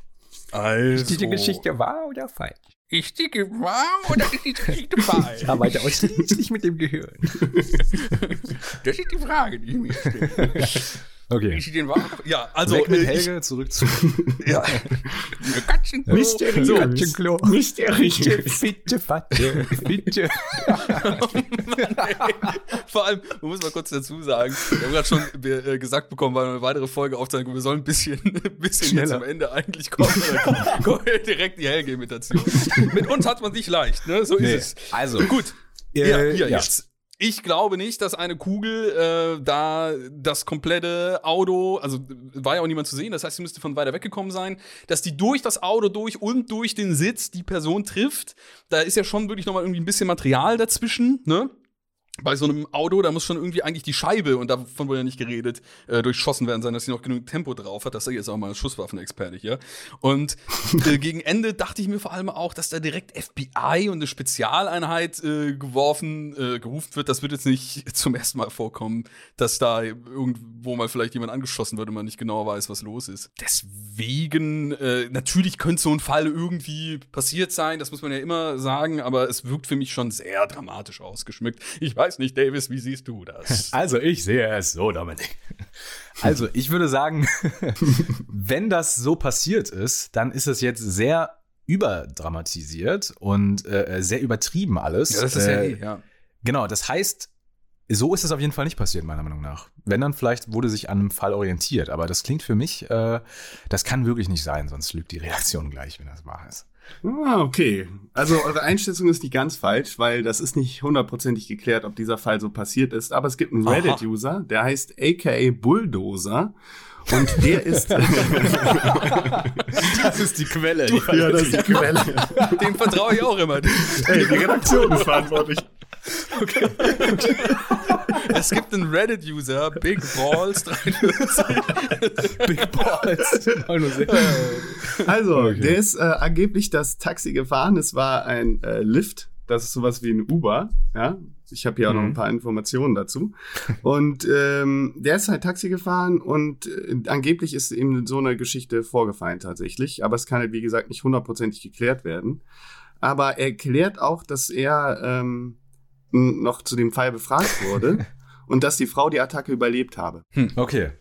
Also, Ist diese Geschichte wahr oder falsch? Ist die wahr oder ist die Geschichte *laughs* falsch? Ich arbeite ausschließlich mit dem Gehirn. Das ist die Frage, die ich mir stelle. *laughs* Okay. Denn wahr? Ja, also, Weg mit äh, ich, Helge, zurück zu. *laughs* ja. Katzen. Mysteriös. So, Katzenklo. Mysteriös. Bitte. Bitte. *laughs* Vor allem, man muss mal kurz dazu sagen, wir haben gerade schon äh, gesagt bekommen, weil wir eine weitere Folge aufzeigen, wir sollen ein bisschen, *laughs* ein bisschen jetzt am Ende eigentlich kommen. Kommt direkt die Helge-Imitation. Mit uns hat man sich leicht, ne? So Nee, ist es. also, Gut. Äh, ja, hier ja. jetzt. Ich glaube nicht, dass eine Kugel äh, da das komplette Auto, also war ja auch niemand zu sehen, das heißt, sie müsste von weiter weggekommen sein, dass die durch das Auto durch und durch den Sitz die Person trifft. Da ist ja schon wirklich noch mal irgendwie ein bisschen Material dazwischen, ne? Bei so einem Auto, da muss schon irgendwie eigentlich die Scheibe, und davon wurde ja nicht geredet, äh, durchschossen werden sein, dass sie noch genug Tempo drauf hat. Das ist jetzt auch mal ein Schusswaffenexperte hier. Und *laughs* äh, gegen Ende dachte ich mir vor allem auch, dass da direkt FBI und eine Spezialeinheit äh, geworfen, äh, gerufen wird. Das wird jetzt nicht *laughs* zum ersten Mal vorkommen, dass da irgendwo mal vielleicht jemand angeschossen wird und man nicht genau weiß, was los ist. Deswegen, äh, natürlich könnte so ein Fall irgendwie passiert sein, das muss man ja immer sagen, aber es wirkt für mich schon sehr dramatisch ausgeschmückt. Ich weiß nicht, Davis, wie siehst du das? *laughs* Also, ich sehe es so, Dominik. Also, ich würde sagen, *laughs* wenn das so passiert ist, dann ist es jetzt sehr überdramatisiert und äh, sehr übertrieben alles. Äh, ja. Genau, das heißt, so ist es auf jeden Fall nicht passiert, meiner Meinung nach. Wenn dann vielleicht wurde sich an einem Fall orientiert, aber das klingt für mich, äh, das kann wirklich nicht sein, sonst lügt die Reaktion gleich, wenn das wahr ist. Ah, okay. Also eure Einschätzung ist nicht ganz falsch, weil das ist nicht hundertprozentig geklärt, ob dieser Fall so passiert ist. Aber es gibt einen. Reddit-User, der heißt aka Bulldozer. Und der ist. *laughs* Das ist die Quelle. ja, das ist die Quelle. Dem vertraue ich auch immer. Ey, die Redaktion ist verantwortlich. Es gibt einen Reddit-User, Big Balls 43. Big Balls. *laughs* Also, Okay. der ist äh, angeblich das Taxi gefahren. Es war ein äh, Lift. Das ist sowas wie ein Uber. Ja, ich habe hier auch noch Mhm. ein paar Informationen dazu. *laughs* Und ähm, der ist halt Taxi gefahren und äh, angeblich ist ihm so eine Geschichte vorgefallen tatsächlich. Aber es kann halt, wie gesagt, nicht hundertprozentig geklärt werden. Aber er erklärt auch, dass er ähm, noch zu dem Fall befragt wurde *laughs* und dass die Frau die Attacke überlebt habe. Okay.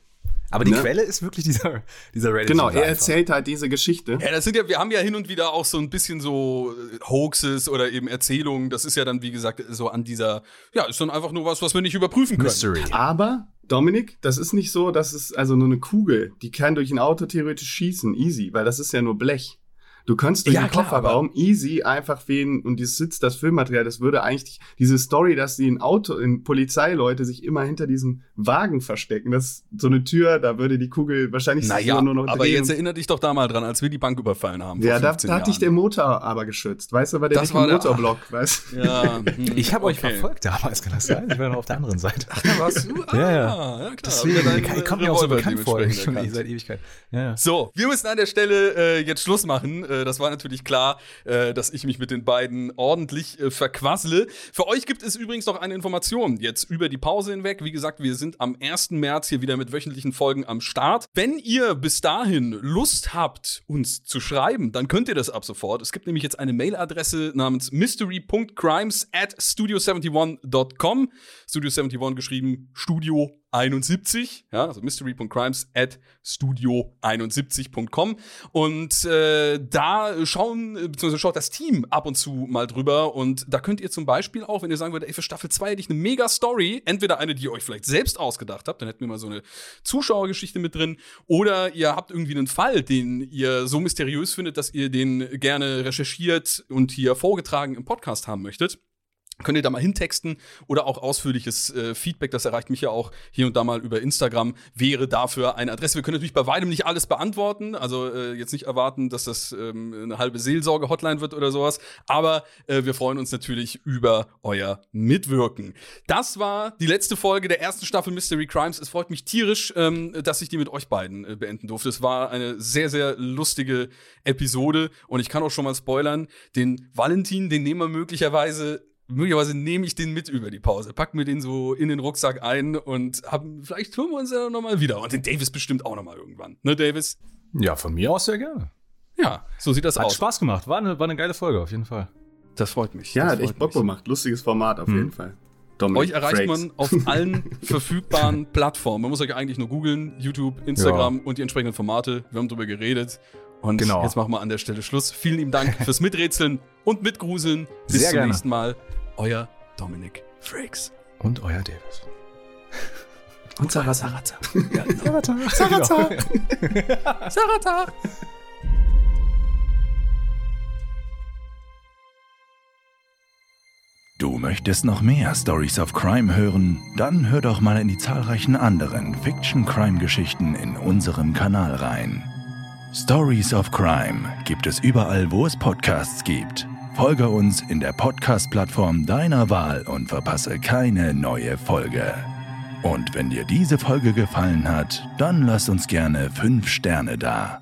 Aber die Ne? Quelle ist wirklich dieser, *laughs* dieser Reddit. Genau, er erzählt halt diese Geschichte. Ja, das sind ja, wir haben ja hin und wieder auch so ein bisschen so äh, Hoaxes oder eben Erzählungen. Das ist ja dann, wie gesagt, so an dieser, ja, ist dann einfach nur was, was wir nicht überprüfen können. Mystery. Aber, Dominik, das ist nicht so, dass es also nur eine Kugel, die kann durch ein Auto theoretisch schießen, easy, weil das ist ja nur Blech. Du kannst durch Ja, den klar, Kofferraum easy einfach wen und dieses Sitz, das Filmmaterial, das würde eigentlich diese Story, dass die in Auto, in Polizeileute sich immer hinter diesem Wagen verstecken, das ist so eine Tür, da würde die Kugel wahrscheinlich sich Naja, immer nur noch aber drehen. jetzt erinnere dich doch da mal dran, als wir die Bank überfallen haben. ja, da, 15 da hat dich der. Motor aber geschützt, weißt du, war der Das war der- Motorblock, *laughs* weißt du? Ja, hm, Ich habe euch okay. verfolgt damals, kann das sein? Ich war noch auf der anderen Seite. Da warst du? Ah, Ja, ja. ja klar. Deswegen, deinen ich komme mir auch so bekannt vor, *laughs* schon seit Ewigkeit. Ja, ja. So, wir müssen an der Stelle äh, jetzt Schluss machen. Äh, das war natürlich klar, äh, dass ich mich mit den beiden ordentlich äh, verquassle. Für euch gibt es übrigens noch eine Information jetzt über die Pause hinweg. Wie gesagt, wir sind am 1. März hier wieder mit wöchentlichen Folgen am Start. Wenn ihr bis dahin Lust habt, uns zu schreiben, dann könnt ihr das ab sofort. Es gibt nämlich jetzt eine Mailadresse namens mystery.crimes at studio71.com. Studio 71 geschrieben Studio 71, ja, also mystery.crimes at studio71.com. Und äh, da schauen, beziehungsweise schaut das Team ab und zu mal drüber. Und da könnt ihr zum Beispiel auch, wenn ihr sagen würdet, ey, für Staffel 2 hätte ich eine mega Story, entweder eine, die ihr euch vielleicht selbst ausgedacht habt, dann hätten wir mal so eine Zuschauergeschichte mit drin, oder ihr habt irgendwie einen Fall, den ihr so mysteriös findet, dass ihr den gerne recherchiert und hier vorgetragen im Podcast haben möchtet Könnt ihr da mal hintexten oder auch ausführliches äh, Feedback, das erreicht mich ja auch hier und da mal über Instagram, wäre dafür eine Adresse. Wir können natürlich bei weitem nicht alles beantworten, also äh, jetzt nicht erwarten, dass das ähm, eine halbe Seelsorge-Hotline wird oder sowas, aber äh, wir freuen uns natürlich über euer Mitwirken. Das war die letzte Folge der ersten Staffel Mystery Crimes. Es freut mich tierisch, ähm, dass ich die mit euch beiden äh, beenden durfte. Es war eine sehr, sehr lustige Episode und ich kann auch schon mal spoilern, den Valentin, den nehmen wir möglicherweise möglicherweise nehme ich den mit über die Pause, pack mir den so in den Rucksack ein und hab, vielleicht hören wir uns ja noch mal wieder. Und den Davis bestimmt auch noch mal irgendwann. Ne, Davis? Ja, von mir aus sehr gerne. Ja, so sieht das Hat aus. Spaß gemacht. War eine, war eine geile Folge, auf jeden Fall. Das freut mich. Ja, das hat echt Bock. Hm. gemacht. Lustiges Format auf jeden Fall. Dominik Euch erreicht Frakes. man auf *laughs* allen verfügbaren Plattformen. Man muss euch eigentlich nur googeln, YouTube, Instagram und die entsprechenden Formate. Wir haben drüber geredet. Und Genau. jetzt machen wir an der Stelle Schluss. Vielen lieben Dank *laughs* fürs Miträtseln und Mitgruseln. Bis Sehr zum gerne. nächsten Mal. Euer Dominik Frakes. Und euer Davis. Und Sarah Sarazar. Ja, genau. Sarazar. Sarazar. Du möchtest noch mehr Stories of Crime hören? Dann hör doch mal in die zahlreichen anderen Fiction-Crime-Geschichten in unserem Kanal rein. Stories of Crime gibt es überall, wo es Podcasts gibt. Folge uns in der Podcast-Plattform deiner Wahl und verpasse keine neue Folge. Und wenn dir diese Folge gefallen hat, dann lass uns gerne 5 Sterne da.